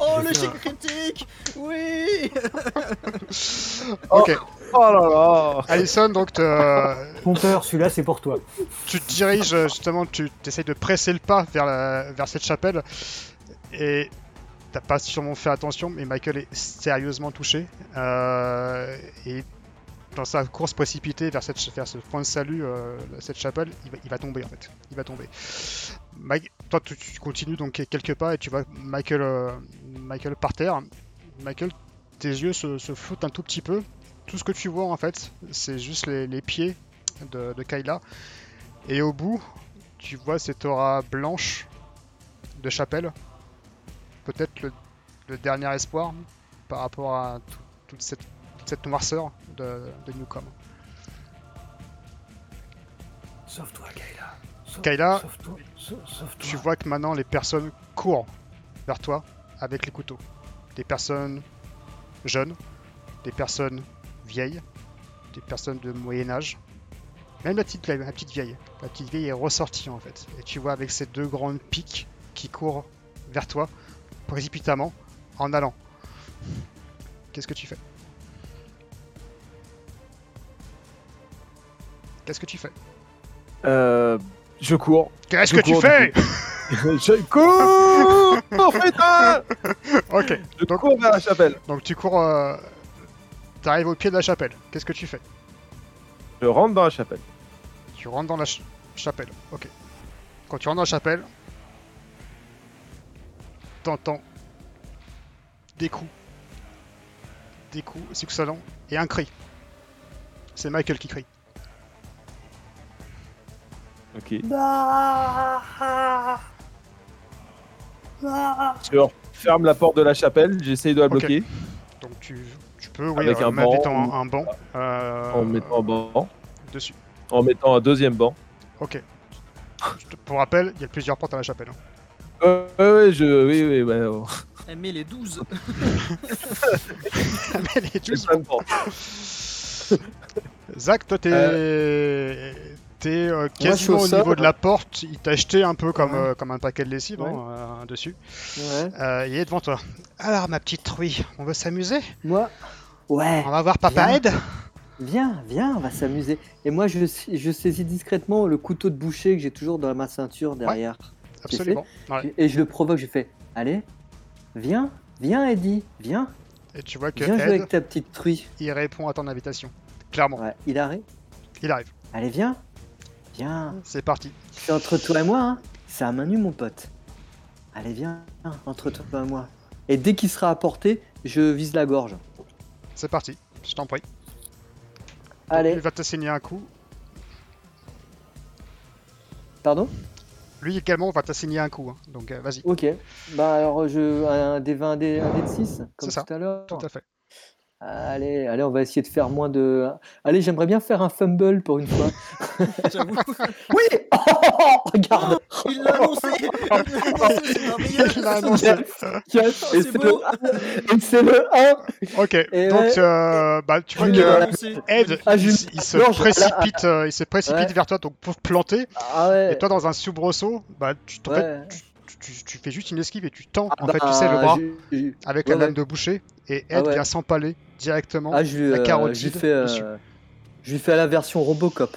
Oh l'échec un- critique Oui Ok. Oh là là Alison, donc te- Pompeur, celui-là, c'est pour toi. tu te diriges euh, justement, tu essayes de presser le pas vers, la- vers cette chapelle et t'as pas sûrement fait attention, mais Michael est sérieusement touché euh, et dans sa course précipitée vers, cette, vers ce point de salut, euh, cette chapelle, il va, il va tomber en fait. Il va tomber. Mike, toi, tu, continues donc quelques pas et tu vois Michael, euh, Michael par terre. Michael, tes yeux se, floutent un tout petit peu. Tout ce que tu vois en fait, c'est juste les, pieds de, de Kayla. Et au bout, tu vois cette aura blanche de chapelle. Peut-être le, dernier espoir par rapport à tout- toute, cette, noirceur de, de Newcom. Sauve-toi, Kayla. Kayla. Tu vois que maintenant les personnes courent vers toi avec les couteaux. Des personnes jeunes, des personnes vieilles, des personnes de Moyen Âge. Même la petite, la petite vieille. La petite vieille est ressortie en fait. Et tu vois avec ces deux grandes piques qui courent vers toi précipitamment en allant. Qu'est-ce que tu fais? Qu'est-ce que tu fais? Euh, je cours. Qu'est-ce que tu cours, fais je cours Oh putain Ok, Je Donc- cours vers la chapelle. donc tu cours, euh, t'arrives au pied de la chapelle. Qu'est-ce que tu fais? Je rentre dans la chapelle. Tu rentres dans la ch- chapelle. Ok. Quand tu rentres dans la chapelle, t'entends des coups, des coups succédants et un cri. C'est Michael qui crie. Ok. Je ferme la porte de la chapelle, j'essaye de la bloquer Donc tu, tu peux, oui, Avec euh, un en mettant banc. un, banc euh, en mettant un banc, dessus. en mettant un deuxième banc. Ok. Je te- Pour rappel, il y a plusieurs portes à la chapelle. hein. Ouais, ouais, ouais, je, oui, oui, ouais. Elle met les 12. Mais les J'ai douze plein de portes. Zach, toi, t'es t'es, euh, quasiment au niveau de la porte. Il t'a jeté un peu comme, Ouais. euh, comme un paquet de lessive Ouais. hein, euh, dessus. Ouais. Euh, il est devant toi. Alors, ma petite truie, on veut s'amuser? Moi? Ouais. On va voir Papa Viens. Ed? Viens, viens, on va s'amuser. Et moi, je, je saisis discrètement le couteau de boucher que j'ai toujours dans ma ceinture derrière. Absolument. Et je le provoque, je fais Allez, viens, viens, Eddie, viens, Et tu vois que viens jouer Ed, avec ta petite truie. il répond à ton invitation. Clairement, Ouais, il arrive. il arrive. Allez, viens, viens. C'est parti. C'est entre toi et moi, hein. C'est à main nue, mon pote. Allez, viens, entre toi et moi. Et dès qu'il sera à portée, je vise la gorge. C'est parti. Je t'en prie. Allez, Il va te signer un coup. pardon? Lui également va t'assigner un coup. hein. Donc, euh, vas-y. Ok. Bah alors, je... un D20, un D, un D de 6, comme C'est ça, tout à l'heure. Tout à fait. Allez, allez, on va essayer de faire moins de. Allez, j'aimerais bien faire un fumble pour une fois. J'avoue. Oui Oh, oh, oh, Regarde Il l'a annoncé Il l'a annoncé, Oh, Et c'est le, et c'est le 1 Ok. Et Donc, ouais. euh, bah, tu vois que. Ed, Ah, il, il se Non, je- précipite, euh, il se précipite Ouais. vers toi donc pour te planter. Ah ouais Et toi, dans un soubresaut, bah, tu, en fait, tu, tu- tu fais juste une esquive et tu tends Ah en fait, tu bah, sais, le bras avec ouais, la lame ouais. de boucher et Ah Ed ouais. vient s'empaler directement Ah, je, lui, la euh, carotide je lui fais, euh, dessus. je lui fais à la version Robocop.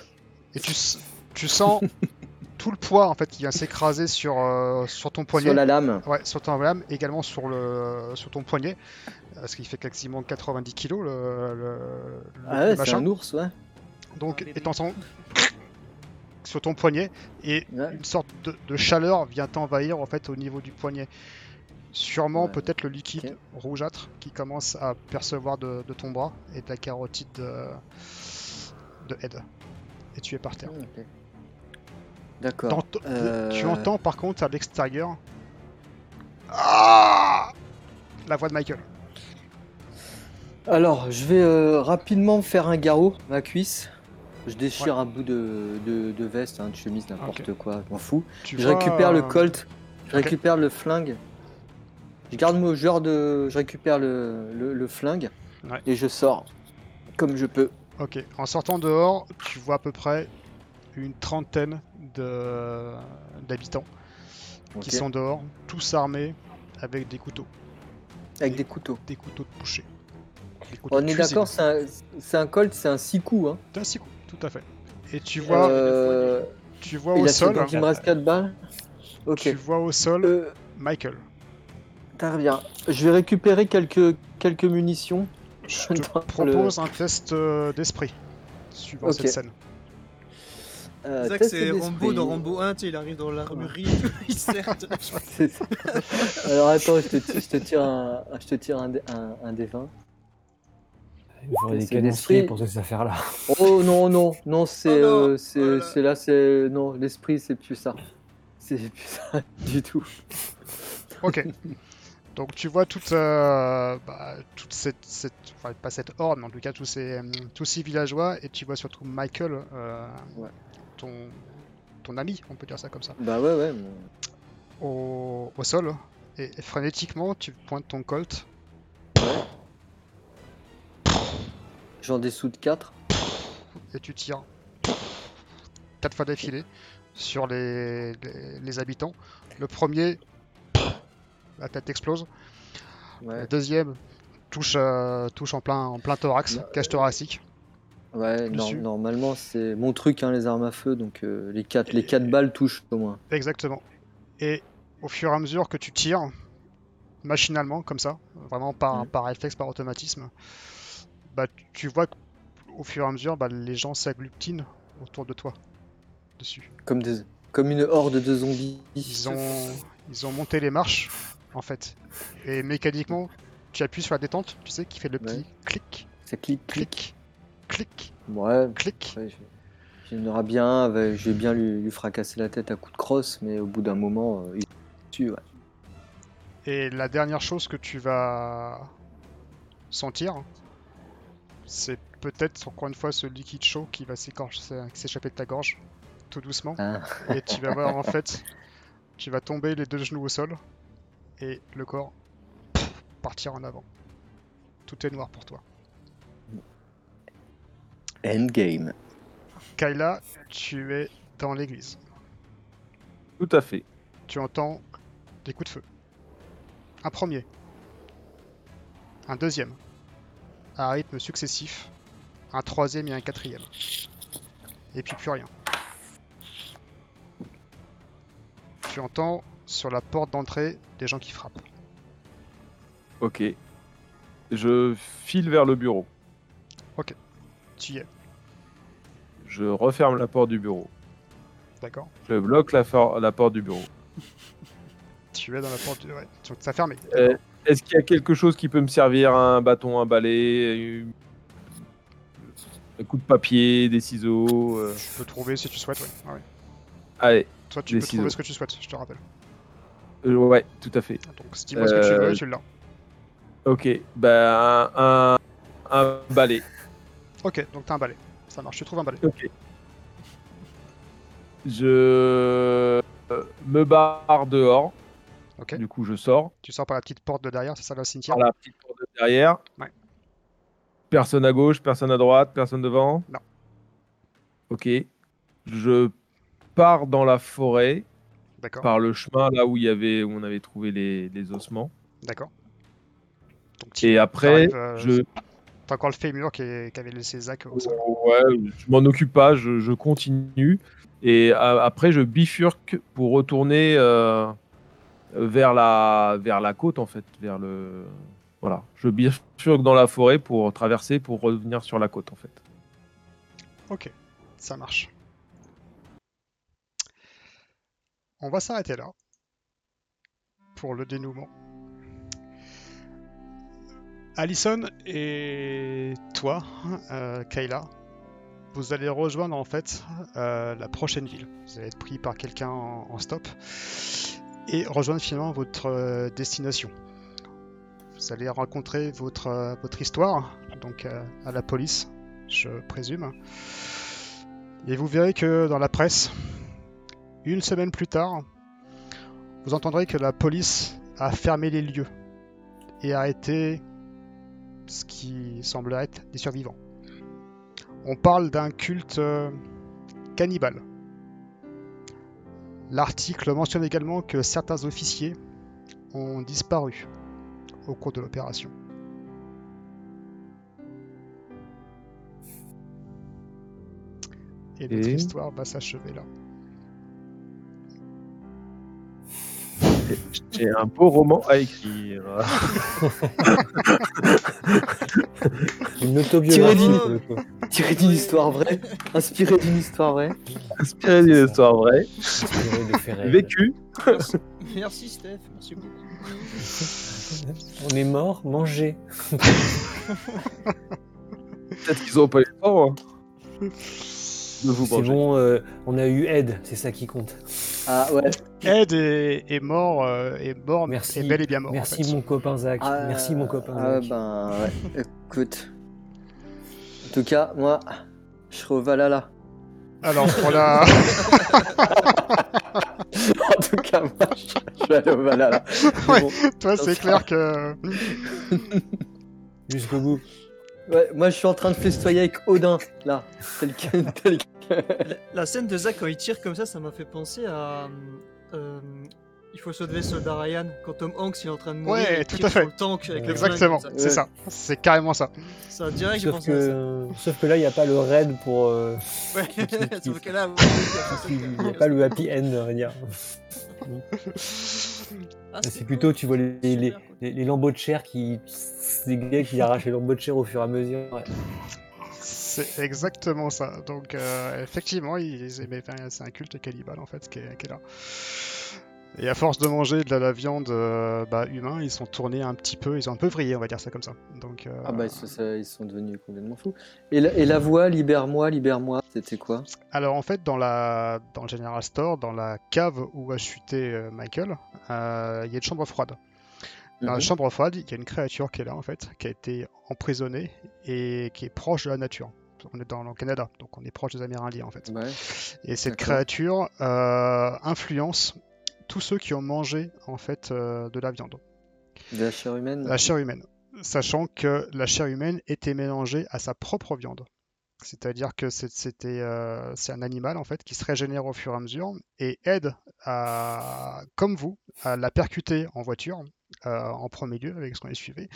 et tu, s- tu sens tout le poids en fait qui vient s'écraser sur, euh, sur ton poignet. Sur la lame. Ouais, sur ton lame, également sur, le, sur ton poignet, ce qui fait quasiment 90 kg le, le- le Ah ouais, c'est machin. un ours, ouais. Donc, et t'entends sur ton poignet et Ouais. une sorte de, de chaleur vient t'envahir en fait au niveau du poignet. Sûrement Ouais. peut-être le liquide rougeâtre qui commence à percevoir de, de ton bras et de la carotide de, de Ed. Et tu es par terre. Ok. D'accord. Euh, Tu entends par contre à l'extérieur Ah la voix de Michael. Alors, je vais euh, rapidement faire un garrot, ma cuisse. Je déchire un bout de, de, de veste, hein, de chemise, n'importe quoi, je m'en fous. Tu Je vois, récupère le euh, colt, je récupère le flingue. Je garde mon genre de. Je récupère le, le, le flingue Ouais. et je sors comme je peux. Ok, en sortant dehors, tu vois à peu près une trentaine de- d'habitants qui sont dehors, tous armés avec des couteaux, Avec des couteaux. des couteaux de boucher. On est d'accord, c'est un, un Colt, c'est un 6 coups. Hein. C'est un six coups, tout à fait. Et tu vois, Euh, tu vois il au a sol, il me reste 4 balles. Ok. tu vois au sol Euh, Michael. Très bien. Je vais récupérer quelques, quelques munitions. Je te propose un test euh, d'esprit suivant cette scène. Euh, C'est vrai que test c'est. Rambo dans Rambo 1, tu sais, il arrive dans l'armurerie, il sert. Alors attends, je te, je te tire un, je te tire un, un, un des 20. Il faudrait des l'esprit. pour ces affaires-là. Oh non, non, non, c'est Oh euh, c'est oh là c'est. Non, l'esprit, c'est plus ça. C'est plus ça du tout. Ok. Donc tu vois toute, euh, bah, toute cette, cette- enfin pas cette horde, mais en tout cas tous ces, tous ces villageois, et tu vois surtout Michael, euh, Ouais. ton, ton ami, on peut dire ça comme ça, Bah ouais, ouais. au sol, et, et frénétiquement tu pointes ton colt, J'en dessous de 4. et tu tires quatre fois d'affilée sur les, les, les habitants. Le premier, la tête explose. Ouais. Le deuxième touche, euh, touche en plein, en plein thorax, Bah, cage thoracique. Ouais, normalement, c'est mon truc, hein, les armes à feu. Donc euh, les 4 les quatre balles touchent au moins. Exactement. Et au fur et à mesure que tu tires, machinalement, comme ça, vraiment par, Mm. par réflexe, par automatisme, bah, tu vois qu'au fur et à mesure, bah, les gens s'agglutinent autour de toi, dessus. Comme, des, comme une horde de zombies. Ils ont, ils ont monté les marches, en fait. Et mécaniquement, tu appuies sur la détente, tu sais, qui fait le petit Ouais. clic, Ça clique, clique. clic, clic, Ouais, clic. ouais, j'aimerais bien, je vais bien lui, lui fracasser la tête à coups de crosse, mais au bout d'un moment, euh, il tue, ouais. Et la dernière chose que tu vas sentir, c'est peut-être encore une fois ce liquide chaud qui va s'échapper de ta gorge, tout doucement. Ah. Et tu vas voir en fait, tu vas tomber les deux genoux au sol et le corps pff, partir en avant. Tout est noir pour toi. Endgame. Kayla, tu es dans l'église. Tout à fait. Tu entends des coups de feu. Un premier. Un deuxième. À rythme successif. Un troisième et un quatrième. Et puis plus rien. Tu entends sur la porte d'entrée des gens qui frappent. Ok. Je file vers le bureau. Tu y es, Je referme la porte du bureau. d'accord Je bloque la, for- la porte du bureau. Tu es dans la porte. du- Ouais, ça fermé. Euh, Est-ce qu'il y a quelque chose qui peut me servir? Un bâton, un balai une- Un coup de papier, des ciseaux euh, Tu peux trouver si tu souhaites, ouais. ouais, ouais. Allez, Toi, tu peux trouver ce que tu souhaites, je te rappelle. euh, ouais, tout à fait. Donc si tu vois ce que tu veux, Euh, tu l'as. Ok, ben un, un, balai. Ok, donc t'as un balai. Ça marche, tu trouves un balai. Ok. Je euh, me barre dehors. Du coup, je sors Tu sors par la petite porte de derrière, c'est ça le cimetière par la petite porte de derrière. Ouais. Personne à gauche, personne à droite, personne devant. Non. Ok. Je pars dans la forêt D'accord, par le chemin là où il y avait où on avait trouvé les, les ossements. d'accord. Et après, euh, je T'as encore le fémur qui, avait laissé Zach au sol. ouais, je m'en occupe pas, je, je continue. Et a- après, je bifurque pour retourner euh, vers la vers la côte en fait, vers le voilà. Je bifurque dans la forêt pour traverser pour revenir sur la côte en fait. Ok, ça marche. On va s'arrêter là pour le dénouement. Allison et toi, euh, Kayla, vous allez rejoindre en fait euh, la prochaine ville. Vous allez être pris par quelqu'un en, en stop et rejoindre finalement votre euh, destination. Vous allez rencontrer votre, euh, votre histoire, donc euh, à la police, je présume. Et vous verrez que dans la presse, une semaine plus tard, vous entendrez que la police a fermé les lieux et arrêté ce qui semblerait être des survivants. On parle d'un culte cannibale. L'article mentionne également que certains officiers ont disparu au cours de l'opération. Et notre histoire va s'achever là. J'ai un beau roman à écrire. Une autobiographie. Tiré d'une- histoire vraie, inspiré d'une histoire vraie. Inspiré d'une histoire vraie, vécu. Merci, merci Steph, merci beaucoup. On est mort, mangé. Peut-être qu'ils n'ont pas eu le temps hein, C'est bon, euh, on a eu aide, c'est ça qui compte. Ah ouais. Ed est, est mort, euh, est mort, Merci. est bel et bien mort. en Merci fait. mon copain Zach. Ah, Merci mon copain Ah Zach. ben ouais. Écoute. En tout cas, moi, je serai au Valhalla. Alors pour la, En tout cas, moi, je, je vais aller au Valhalla. Ouais. bon, toi c'est clair que Jusqu'au bout. Ouais, moi, je suis en train de festoyer avec Odin, là. Tel que, tel que- La, la scène de Zack quand il tire comme ça, ça m'a fait penser à. euh, il faut sauver soldat Ryan quand Tom Hanks il est en train de mourir. Ouais, tout à fait. le tank avec le exactement, ça. c'est ça, c'est carrément ça. Ça direct Sauf pensé à ça. que, sauf que là, il n'y a pas le raid pour. euh, Ouais, sauf que là, Il n'y a pas le happy end, on va dire. Ah, C'est plutôt, tu vois, les, les, les- les lambeaux de chair qui. Des gars qui arrachent les lambeaux de chair au fur et à mesure. Ouais. C'est exactement ça. Donc euh, effectivement, ils aimaient- enfin, c'est un culte cannibale en fait qui est, qui est là. Et à force de manger de la, la viande euh, bah, humain, ils sont tournés un petit peu, ils ont un peu vrillé, on va dire ça comme ça. Donc, euh, Ah bah, ça- ça- ils sont devenus complètement fous. Et la, et la voix, libère-moi, libère-moi, c'était quoi? Alors en fait, dans, la, dans le General Store, dans la cave où a chuté euh, Michael, euh, il y a une chambre froide. Dans la Mhm. chambre froide, il y a une créature qui est là en fait, qui a été emprisonnée et qui est proche de la nature. On est dans le Canada, donc on est proche des Amérindiens en fait. Ouais. Et cette créature euh, influence tous ceux qui ont mangé en fait euh, de la viande, De la chair humaine. La chair humaine, sachant que la chair humaine était mélangée à sa propre viande. C'est-à-dire que c'est- c'était euh, c'est un animal en fait qui se régénère au fur et à mesure et aide à, comme vous, à la percuter en voiture euh, en premier lieu avec ce qu'on les suivait,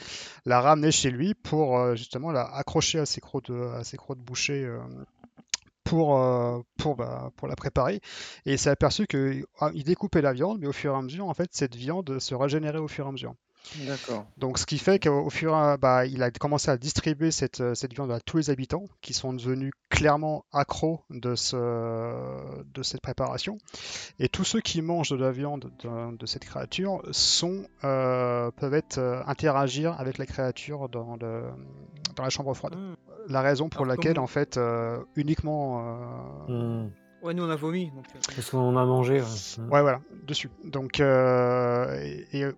la ramener chez lui pour euh, justement la accrocher à ses crocs de, à ses crocs de boucher pour, euh, pour, bah, pour la préparer. Et il s'est aperçu qu'il découpait la viande, mais au fur et à mesure, en fait, cette viande se régénérait au fur et à mesure. D'accord. Donc, ce qui fait qu'au au fur et à bah, il a commencé à distribuer cette, euh, cette viande à tous les habitants qui sont devenus clairement accros de, ce, de cette préparation. Et tous ceux qui mangent de la viande de, de cette créature sont, euh, peuvent être, euh, interagir avec la créature dans, le, dans la chambre froide. Hmm. La raison pour Alors, laquelle, en fait, euh, uniquement. euh, Hmm. Ouais, nous on a vomi. Donc, euh, Parce qu'on a mangé. ouais. Ouais, voilà, dessus. Donc, euh, et, et, euh,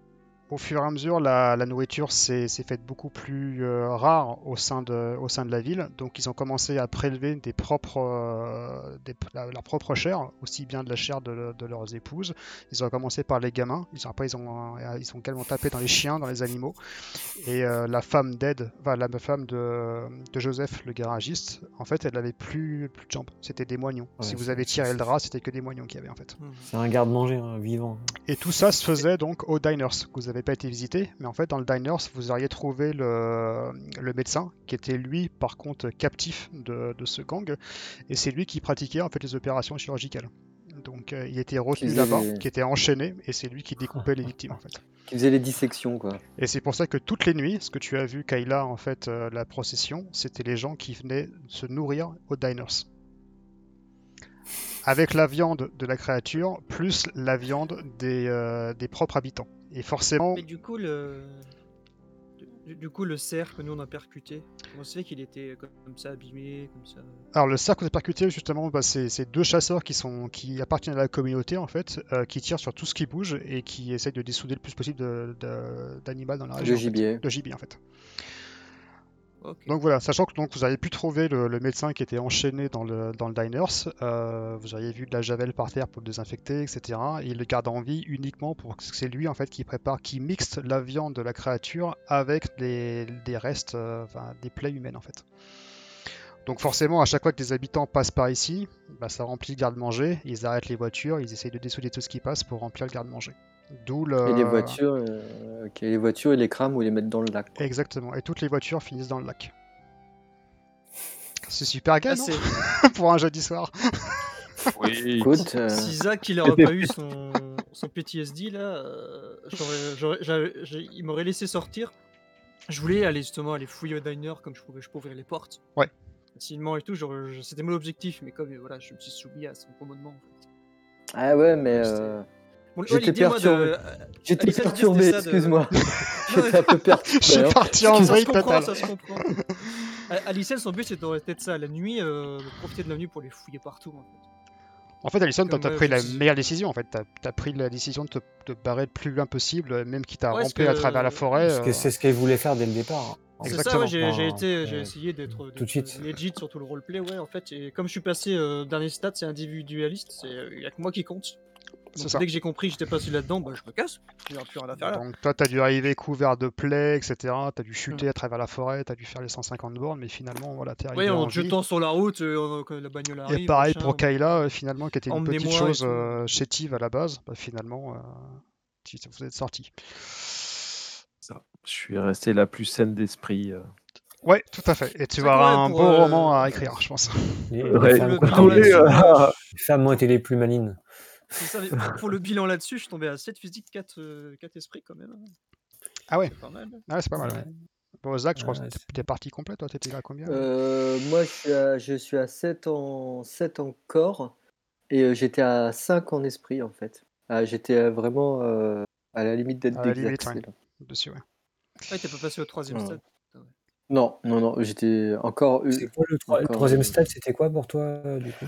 au fur et à mesure, la, la nourriture s'est faite beaucoup plus euh, rare au sein, de, au sein de la ville. Donc, ils ont commencé à prélever des propres, euh, des- la- leur propre chair, aussi bien de la chair de, de leurs épouses. Ils ont commencé par les gamins. Ils ont, après, ils ont, euh, ils ont également tapé dans les chiens, dans les animaux. Et euh, la femme d'Ed, enfin, la femme de, de Joseph, le garagiste, en fait, elle avait plus, plus de jambes. C'était des moignons. Ouais, si vous avez tiré le drap, c'était que des moignons qu'il y avait en fait. hmm. C'est un garde-manger hein, vivant. Et tout ça se faisait donc au Diners, que vous pas été visité, mais en fait dans le Diners, vous auriez trouvé le, le médecin, qui était lui par contre captif de, de ce gang, et c'est lui qui pratiquait en fait les opérations chirurgicales. Donc euh, il était retenu là-bas, les- qui était enchaîné, et c'est lui qui découpait les victimes en fait. Qui faisait les dissections, quoi. Et c'est pour ça que toutes les nuits, ce que tu as vu Kayla en fait, euh, la procession, c'était les gens qui venaient se nourrir au Diners. Avec la viande de la créature, plus la viande des, euh, des propres habitants. Et forcément, Mais du coup, le. Du, du coup, le cerf que nous on a percuté, on se fait qu'il était comme ça abîmé, comme ça? alors le cercle de percuté, justement, bah, c'est c'est deux chasseurs qui, sont, qui appartiennent à la communauté, en fait, euh, qui tirent sur tout ce qui bouge et qui essayent de dessouder le plus possible de- de- d'animal dans la région. De en fait. gibier. De gibier, en fait. Donc voilà, sachant que vous avez pu trouver le, médecin qui était enchaîné dans le, dans diners, euh, vous auriez vu de la javel par terre pour le désinfecter, etc. Et il le garde en vie uniquement pour que c'est lui qui prépare, qui mixe la viande de la créature avec des restes, euh, des plaies humaines en fait. Donc forcément, à chaque fois que des habitants passent par ici, bah, ça remplit le garde-manger, ils arrêtent les voitures, ils essayent de dessouder tout ce qui passe pour remplir le garde-manger. D'où le... Et les voitures, euh, les voitures, ils les crament ou ils les mettent dans le lac. quoi. Exactement, et toutes les voitures finissent dans le lac. C'est super gay, Ah, Pour un jeudi soir. Oui. Écoute, euh, Si Zach il aurait pas eu son, son PTSD là, euh, il m'aurait laissé sortir. Je voulais aller justement aller fouiller au diner comme je pouvais, je pouvais ouvrir les portes. Ouais. Facilement et tout, c'était mon objectif, mais comme voilà, je me suis soumis à son commandement. En fait. Ah ouais, mais euh, Bon, J'étais de- perturbé. j'étais Alison, perturbé, de- excuse-moi. J'étais un peu perturbé. Je suis hein. parti en ça vrille se comprend, total. ça se comprend. A- Alicel, son but c'était peut-être ça, la nuit, euh, profiter de la nuit pour les fouiller partout. En fait. En fait, Alison, t'as t'as euh, pris la meilleure décision. En fait, t'as as pris la décision de te, barrer le plus loin possible, même quitte à Ouais, ramper à travers la forêt. Parce que euh, c'est ce qu'elle voulait faire dès le départ. C'est ça, Exactement. ouais, j'ai j'ai Enfin, été, j'ai euh, essayé d'être tout de suite. legit sur tout le roleplay, ouais, en fait. Et comme je suis passé euh, dernier stat, c'est individualiste, c'est il y a que moi qui compte. C'est Donc, ça. dès que j'ai compris que j'étais passé là-dedans, bah je me casse. Il n'y a plus rien à faire là. Donc toi, t'as dû arriver couvert de plaies, etc. T'as dû chuter à travers la forêt, t'as dû faire les 150 bornes, mais finalement, voilà, t'es arrivé Ouais, en en te jetant sur la route, euh, la bagnole arrive. Et pareil machin, pour Kayla, euh, finalement, qui était une petite chose euh, chétive à la base, bah, finalement, euh, tu- vous êtes sorti. Ça. Je suis resté la plus saine d'esprit. euh. Ouais, tout à fait. Et tu vas avoir un beau euh, roman à écrire, je pense. Les, les Ouais, euh, femmes ont été les plus malines. C'est ça, mais pour le bilan là-dessus, je suis tombé à 7 physiques, 4, euh, 4 esprits quand même. Ah ouais. C'est pas mal. Ah, c'est pas mal. Ouais. ouais. Bon, Zach, je crois Ouais, que t'es- parti complet, toi, t'étais à combien? Euh, moi, je suis, à, je suis à 7 en, 7 en corps et euh, j'étais à 5 en esprit en fait. Ah, j'étais euh, vraiment euh, à la limite d'être déclassé. ouais. Dessus, ouais. Ouais, t'es pas passé au troisième Ouais. stade. Non, non, non, j'étais encore. eu- C'est quoi le, troi- le Encore, troisième stade C'était quoi pour toi, du coup?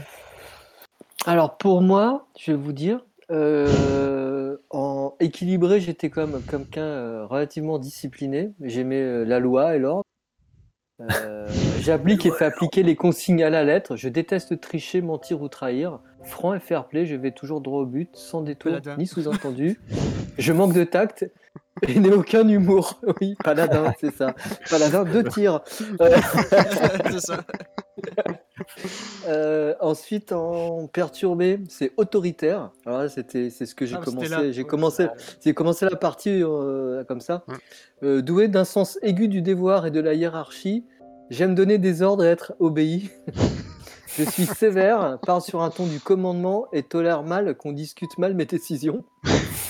Alors pour moi, je vais vous dire, euh, en équilibré, j'étais comme quelqu'un euh, relativement discipliné. J'aimais euh, la loi et l'ordre. Euh, J'applique et fais appliquer les consignes à la lettre. Je déteste tricher, mentir ou trahir. Franc et fair play, je vais toujours droit au but, sans détour ni sous-entendu. je manque de tact et n'ai aucun humour. Oui, paladin, c'est ça. Paladin, deux tirs. C'est ça. Euh, ensuite, en perturbé, c'est autoritaire. Alors là, c'était, c'est ce que j'ai Ah, c'était commencé. J'ai commencé, j'ai commencé la partie euh, comme ça. Euh, doué d'un sens aigu du devoir et de la hiérarchie, j'aime donner des ordres et être obéi. Je suis sévère, parle sur un ton du commandement et tolère mal qu'on discute mal mes décisions.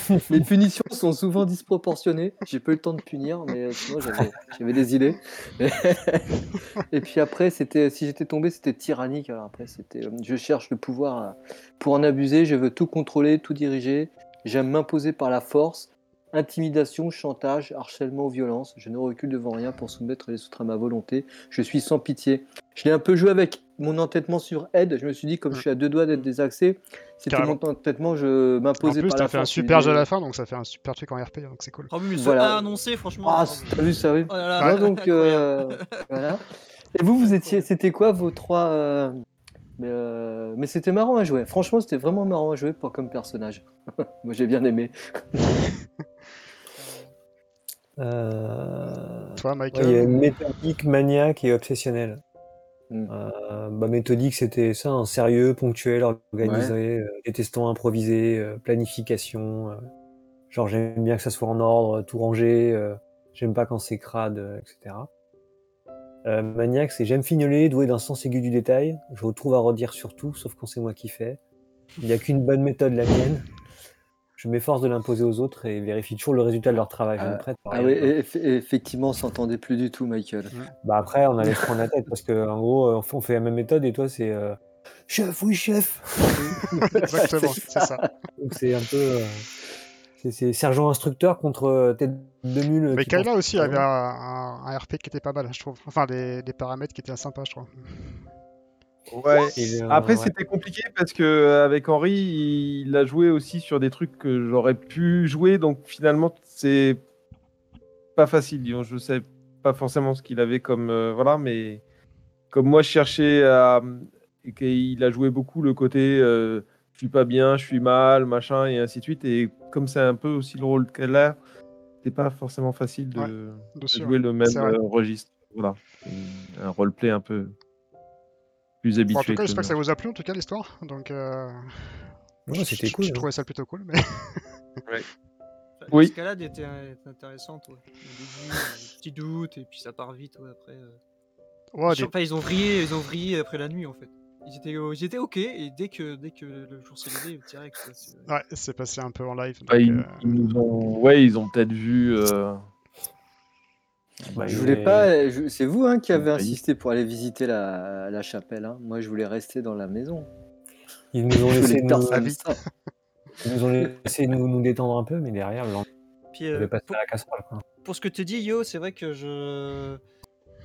Les punitions sont souvent disproportionnées. J'ai pas eu le temps de punir, mais euh, sinon j'avais, des idées. et puis après, c'était, si j'étais tombé, c'était tyrannique. Alors après, c'était, euh, je cherche le pouvoir euh, pour en abuser. Je veux tout contrôler, tout diriger. J'aime m'imposer par la force. Intimidation, chantage, harcèlement, violence. Je ne recule devant rien pour soumettre les autres à ma volonté. Je suis sans pitié. Je l'ai un peu joué avec mon entêtement sur Ed. Je me suis dit, comme je suis à deux doigts d'être désaxé, c'était mon entêtement, je En m'imposais plus, par t'as la fait un super Je jeu à la fin, donc ça fait un super truc en RP, donc c'est cool. Oh oui, mais ce Voilà. A annoncé, franchement. Ah, t'as vu ça, oui. oh là là. Non, donc, euh, voilà. Et vous, vous étiez, c'était quoi vos trois euh, Mais, euh, mais c'était marrant à jouer. Franchement, c'était vraiment marrant à jouer pour comme personnage. Moi, j'ai bien aimé. Euh, Toi, ouais, Il y a Michael méthodique, maniaque et obsessionnel. Mm. Euh, bah, méthodique, c'était ça, un sérieux, ponctuel, organisé, euh, détestant improviser, euh, planification. euh, genre, j'aime bien que ça soit en ordre, tout rangé. j'aime pas quand c'est crade, etc. Euh, maniaque, c'est j'aime fignoler, doué d'un sens aigu du détail. Je retrouve à redire sur tout, sauf quand c'est moi qui fais. Il n'y a qu'une bonne méthode, la mienne. Je m'efforce de l'imposer aux autres et vérifie toujours le résultat de leur travail. Je Ah, prête Ah oui, eff- effectivement, on s'entendait plus du tout, Michael. Bah après, on allait se prendre la tête parce que en gros, euh, on fait la même méthode et toi, c'est euh, chef, oui chef. Exactement, c'est ça. Donc c'est un peu, euh, c'est- sergent instructeur contre tête de mule. Mais Kayla aussi avait un, vraiment. un- un RP qui était pas mal, je trouve. Enfin, des, des paramètres qui étaient sympas, je trouve. Ouais. Et, euh, Après, ouais. c'était compliqué parce que euh, avec Henri, il a joué aussi sur des trucs que j'aurais pu jouer, donc finalement, c'est pas facile. disons. Je sais pas forcément ce qu'il avait comme euh, voilà, mais comme moi, je cherchais à et qu'il a joué beaucoup le côté euh, je suis pas bien, je suis mal, machin, et ainsi de suite. Et comme c'est un peu aussi le rôle qu'elle a, c'est pas forcément facile de, Ouais, de Dessus, jouer le même euh, registre. Voilà, un roleplay un peu plus habitué. Bon, en tout cas, j'espère que ça vous a plu, en tout cas, l'histoire. Donc, euh, Ouais, c'était cool. Je hein. trouvais ça plutôt cool. Mais... Oui. L'escalade était, était intéressante. Ouais. Au début, euh, des petits doutes, et puis ça part vite ouais, après. euh. Ouais, des- Enfin, ils ont vrillé, ils ont vrillé après la nuit en fait. Ils étaient, euh, ils étaient ok et dès que, dès que le jour s'est levé, direct. c'est- Ouais, c'est passé un peu en live. Bah, donc, ils, euh, ils nous ont... Ouais, ils ont peut-être vu. Bah, Je voulais pas. je- C'est vous hein, qui avez Oui. insisté pour aller visiter la, la chapelle. hein. Moi, je voulais rester dans la maison. Ils nous ont Je laissé voulais nous, ça. ils nous ont laissé nous, nous détendre un peu, mais derrière, on Puis, euh, passer pour, à la casserole. Quoi. pour ce que tu dis, Yo, c'est vrai que je.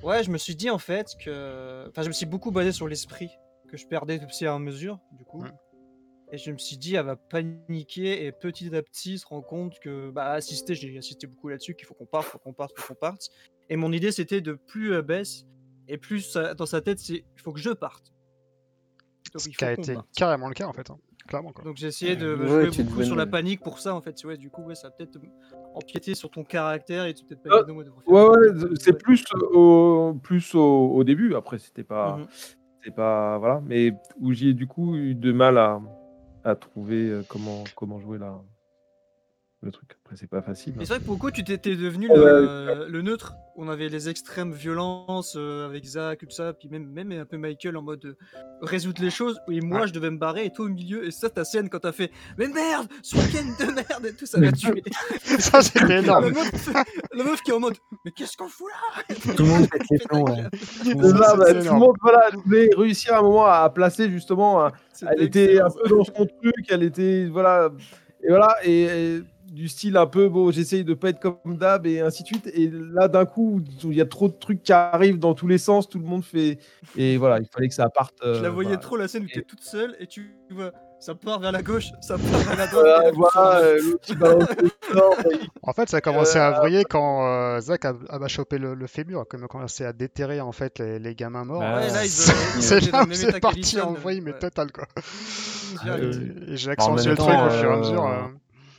Ouais, je me suis dit en fait que. Enfin, je me suis beaucoup basé sur l'esprit que je perdais petit à mesure, du coup. Ouais. Et je me suis dit, elle va paniquer et petit à petit se rend compte que, bah, assister, j'ai assisté beaucoup là-dessus, qu'il faut qu'on parte, faut qu'on parte, faut qu'on parte. Et mon idée, c'était de plus euh, baisse et plus ça- dans sa tête, c'est il faut que je parte. Donc, Ce qui a été parte. carrément le cas en fait. hein. Clairement quoi. Donc j'ai essayé de Ouais, jouer tu beaucoup sur la panique pour ça en fait. Ouais, du coup, ouais, ça va peut-être empiéter sur ton caractère et tu peut-être pas Ah, refaire Ouais, ouais, c'est plus au, plus au, au début. Après, c'était pas, Mhm. c'est pas, voilà. Mais où j'ai du coup eu de mal à, à trouver euh, comment, comment jouer la, le truc. Après, c'est pas facile. Mais c'est vrai que pour le coup, tu t'étais devenu Ouais, le, le neutre. On avait les extrêmes violences euh, avec Zach, tout ça, puis même, même un peu Michael en mode euh, résoudre les choses. Et moi, Ouais. je devais me barrer et toi au milieu. Et ça, ta scène quand t'as fait Mais merde, ce week-end de merde et tout, ça m'a tué. Ça c'était la, énorme. meuf, la meuf qui est en mode Mais qu'est-ce qu'on fout là? Tout le monde pète les ouais. Tout le monde- bah, tout le énorme. monde voilà, voulait réussir à un moment à placer justement. elle était un peu dans son truc, elle était voilà, et voilà, et, et du style un peu bon, j'essaye de pas être comme d'hab et ainsi de suite. Et là, d'un coup, il y a trop de trucs qui arrivent dans tous les sens, tout le monde fait, et voilà, il fallait que ça parte. Je la euh, voyais voilà. trop la scène où Et- t'es toute seule et tu vois, ça part vers la gauche, ça part vers la droite. Voilà, tu voilà, euh, En fait, ça a commencé à vriller quand euh, Zach a, a chopé le, le fémur, comme il a commencé à déterrer en fait les, les gamins morts. Bah, Ouais, là, ils, c'est euh, là où parti en vrille, mais ouais. total quoi. Direct. Et, j'ai En accentué le truc au fur et à euh, mesure.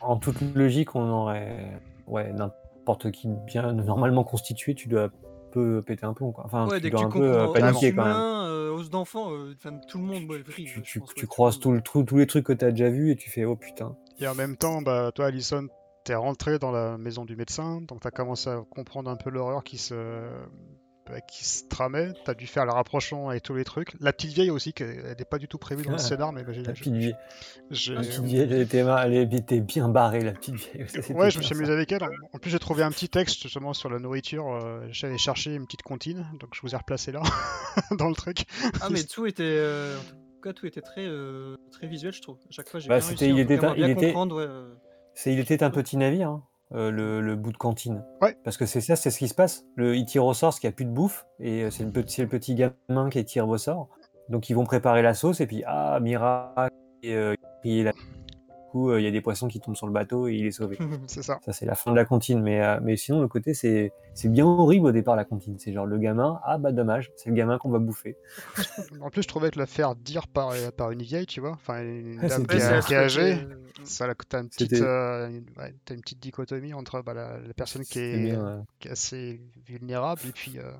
En toute logique, on aurait. Ouais, n'importe qui bien normalement constitué, tu dois un peu péter un plomb. Quoi. Enfin, Ouais, tu dès que dois tu un peu euh, comprends paniquer quand même. euh, os d'enfants, euh, tout le monde ouais. Tu, je tu, pense, tu ouais, croises tout le, tous les trucs que tu as déjà vus et tu fais oh putain. Et en même temps, bah, toi, Alison, t'es rentré dans la maison du médecin, donc t'as commencé à comprendre un peu l'horreur qui se, qui se tramait. T'as dû faire le rapprochement avec tous les trucs. La petite vieille aussi, qui- elle n'est pas du tout prévue dans le Ah, scénar, mais bah, j'ai- La petite vieille, la petite vieille, elle était, mar- elle était bien barrée, la petite vieille. Ça, Ouais, je me suis amusé avec elle. En- plus, j'ai trouvé un petit texte justement sur la nourriture. euh, J'allais chercher une petite comptine, donc je vous ai replacé là, dans le truc. Ah, mais tout était. euh, en tout cas, tout était très, euh, très visuel, je trouve. À chaque fois, j'ai Bah, bien réussi, il était bien était- comprendre. ouais, euh, C'est, il était un petit navire, hein, euh, le, le bout de cantine. Ouais. Parce que c'est ça, c'est ce qui se passe. Le, il tire au sort parce qu'il n'y a plus de bouffe, et euh, c'est le, petit, c'est le petit gamin qui tire au sort. Donc ils vont préparer la sauce, et puis ah, miracle, et, euh, il a- du coup, euh, il y a des poissons qui tombent sur le bateau et il est sauvé. C'est ça. Ça, c'est la fin de la comptine. Mais, euh, mais sinon, le côté, c'est, c'est bien horrible au départ, la comptine. C'est genre le gamin, ah bah dommage, c'est le gamin qu'on va bouffer. En plus, je trouvais que le faire dire par, par une vieille, tu vois, enfin une dame qui, est- c'est qui est la- âgée, euh, ça, t'as une petite, euh, une, ouais, t'as une petite dichotomie entre bah, la, la personne qui est, bien, euh, qui est assez vulnérable et puis euh,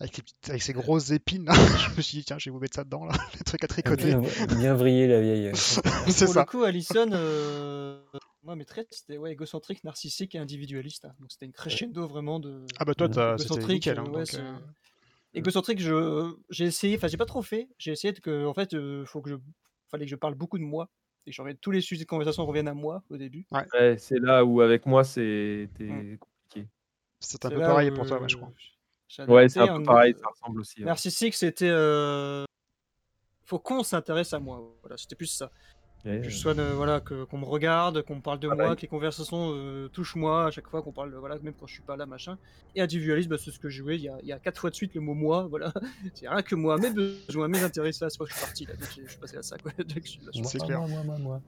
avec, les petites- avec ses grosses épines, là, je me suis dit tiens, je vais vous mettre ça dedans là, les trucs à tricoter. bien, bien vrillé, la vieille. euh. C'est Pour ça. le coup, Alison, euh, moi, mes traits, c'était ouais, égocentrique, narcissique et individualiste. hein. Donc, c'était une crescendo vraiment de. Ah bah toi, t'as- c'était Égocentrique, nickel. hein, euh, ouais, donc, c'est- euh, Égocentrique, je, j'ai essayé, enfin, j'ai pas trop fait. J'ai essayé de que, en fait, euh, faut que je, fallait que je parle beaucoup de moi et revienne- tous les sujets de conversation reviennent à moi au début. Ouais, c'est là où avec moi c'était Mm. compliqué. c'est un peu pareil où, pour toi, je crois. Ouais, c'est un peu pareil, euh, ça ressemble aussi. ouais. Narcissique, c'était. euh, Faut qu'on s'intéresse à moi. Voilà, c'était plus ça. Que je sois de- voilà, que, qu'on me regarde, qu'on me parle de Ah bah moi, que les conversations euh, touchent moi à chaque fois qu'on parle, voilà, même quand je suis pas là, machin. Et individualiste, bah, c'est ce que je jouais. Il y, a, il y a quatre fois de suite le mot moi, voilà. C'est rien que moi, mes besoins, mes intérêts, ça, c'est pas que je suis parti là. donc je je suis passé à ça, quoi. Donc, je suis là, je- Moi, C'est clair. moi, moi, moi, moi.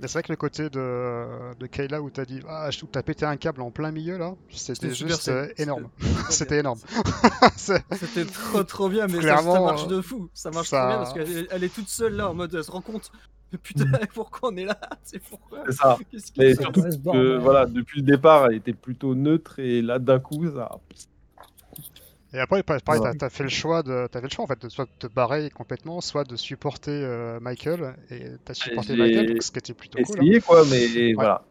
Mais c'est vrai que le côté de, de Kayla où t'as dit ah je trouve que t'as pété un câble en plein milieu là, c'était juste euh, énorme. C'était- C'était énorme. C'était trop trop bien, mais ça- marche euh, de fou. Ça marche ça- trop bien parce qu'elle est- elle est toute seule là en mode elle se rend compte. Mais putain, pourquoi on est là? C'est pourquoi? C'est ça. Mais surtout que bordel. voilà, depuis le départ, elle était plutôt neutre et là d'un coup, ça. Et après, pa- pareil, t'as, t'as fait le choix de, t'as fait le choix en fait de soit de te barrer complètement, soit de supporter euh, Michael. Et t'as supporté j'ai Michael, donc ce qui était plutôt cool. hein. Essayé quoi, mais voilà.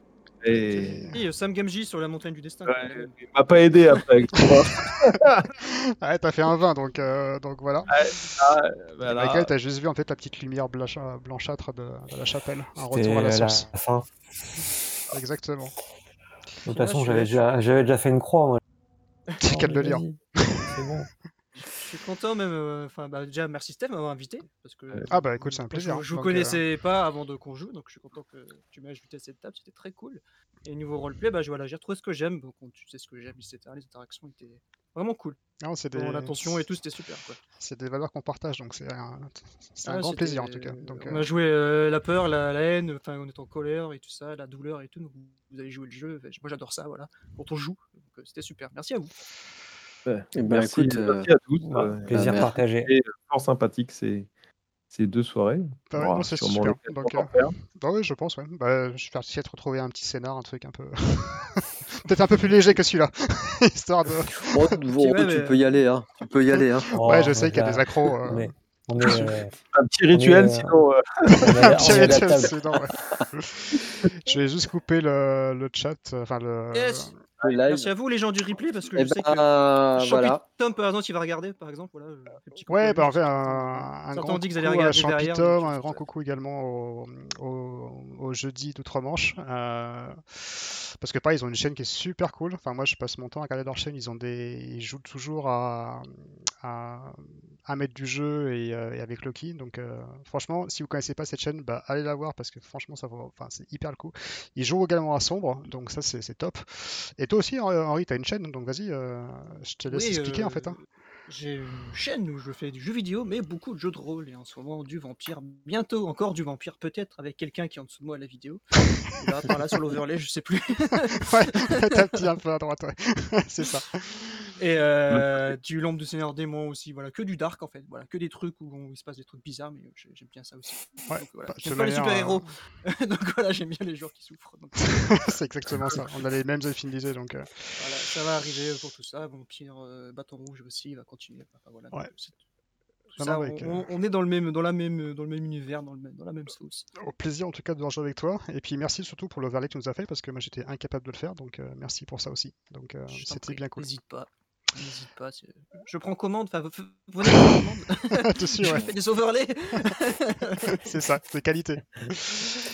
Et... Et euh, Sam Gamgee sur la montagne du destin. Ouais, il m'a pas aidé après. Ouais, t'as fait un 20, donc, euh, donc voilà. Ah, là, Michael, t'as juste vu en fait la petite lumière blanchâtre de, de la chapelle. Un retour à la la source. fin. Exactement. De toute Ouais, façon, j'avais déjà, fait une croix. Moi. C'est qu'à C'est bon. Je suis content même. euh, Enfin, bah, déjà, merci Steph m'avoir invité. Parce que, Ah bah écoute, c'est un je- plaisir. Je, vous Donc, connaissais pas avant de qu'on joue, donc je suis content que tu m'aies ajouté à cette table. C'était très cool. Et niveau roleplay, bah, je- voilà, j'ai retrouvé ce que j'aime. Donc, on- tu sais ce que j'aime, etc. Les interactions étaient vraiment cool. euh, non, c'est des, L'attention et tout, c'était super. Quoi. c'est des valeurs qu'on partage, donc c'est un, c'est un Ah, grand plaisir en tout cas. Donc, on euh, a joué euh, la peur, la, la haine, enfin on est en colère et tout ça, la douleur et tout. Donc vous, vous avez joué le jeu. Moi j'adore ça, voilà. Quand on joue, donc, euh, c'était super. Merci à vous. Ouais. Eh ben, merci, écoute, euh, merci à tous. Ouais, euh, plaisir partagé. et fort sympathique ces, ces deux soirées. Bah c'est super. Donc, euh, bah je pense, ouais. Bah, je vais essayer de retrouver un petit scénar, un truc un peu. Peut-être un peu plus léger que celui-là. Histoire de. Bon, tu mais- peux y aller, hein. Tu peux y aller, hein. Oh, ouais, je sais qu'il y a des accros. euh, on est, euh, Un petit rituel, euh, sinon. euh, on Un petit rituel, ouais. Je vais juste couper le, le chat, euh, enfin le. Yes. Le live. Merci à vous les gens du replay parce que Eh je sais ben, que voilà. Tom par exemple il va regarder par exemple voilà. euh, Ouais, bah en je fait, un, que- grand dit qu'ils allaient coucou à regarder derrière, un grand coucou également au, au, au jeudi d'outre-Manche. euh, parce que pareil, ils ont une chaîne qui est super cool. Enfin, moi, je passe mon temps à regarder leur chaîne. Ils ont des, ils jouent toujours à, à, à mettre du jeu et, euh, et avec Loki. Donc, euh, franchement, si vous connaissez pas cette chaîne, bah, allez la voir parce que franchement, ça enfin, c'est hyper le coup. Ils jouent également à Sombre, donc ça, c'est top. Et toi aussi, Henri, tu as une chaîne, donc vas-y, euh, je te laisse Oui, expliquer en fait. hein. J'ai une chaîne où je fais du jeu vidéo, mais beaucoup de jeux de rôle. Et en ce moment, du vampire. Bientôt encore du vampire, peut-être avec quelqu'un qui est en dessous de moi à la vidéo. Là, par là, sur l'overlay, je sais plus. Ouais, t'as un petit un peu à droite, ouais. c'est ça. Et euh, du L'ombre du Seigneur Démon aussi. Voilà, que du dark en fait. Voilà, que des trucs où on- il se passe des trucs bizarres, mais j'ai- j'aime bien ça aussi. Ouais, Donc, voilà. bah, J'aime pas les manière, super-héros. Donc voilà, j'aime bien les joueurs qui souffrent. C'est exactement ça. On a les mêmes affinités, donc. euh, voilà, ça va arriver pour tout ça. Vampire, euh, bâton rouge aussi, il va continuer. Enfin, voilà, donc, Ouais. c'est- tout Non, ça, non, avec, on, euh, est dans le même, dans la même, dans le même univers, dans, le même, dans la même sauce. Au plaisir en tout cas de rejouer avec toi. Et puis merci surtout pour l'overlay que tu nous as fait parce que moi j'étais incapable de le faire. Donc euh, merci pour ça aussi. Donc euh, c'était bien cool. N'hésite pas. N'hésite pas. c'est- Je prends commande. Enfin, v- v- venez commande. Dessus, Je ouais. fais des overlays. C'est ça, de qualité.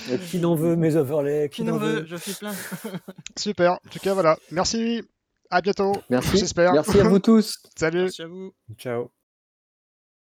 Euh, Qui n'en veut mes overlays Qui n'en veut Je fais plein. Super. En tout cas, voilà. Merci. À bientôt. Merci. J'espère. Merci à vous tous. Salut. Merci à vous. Ciao.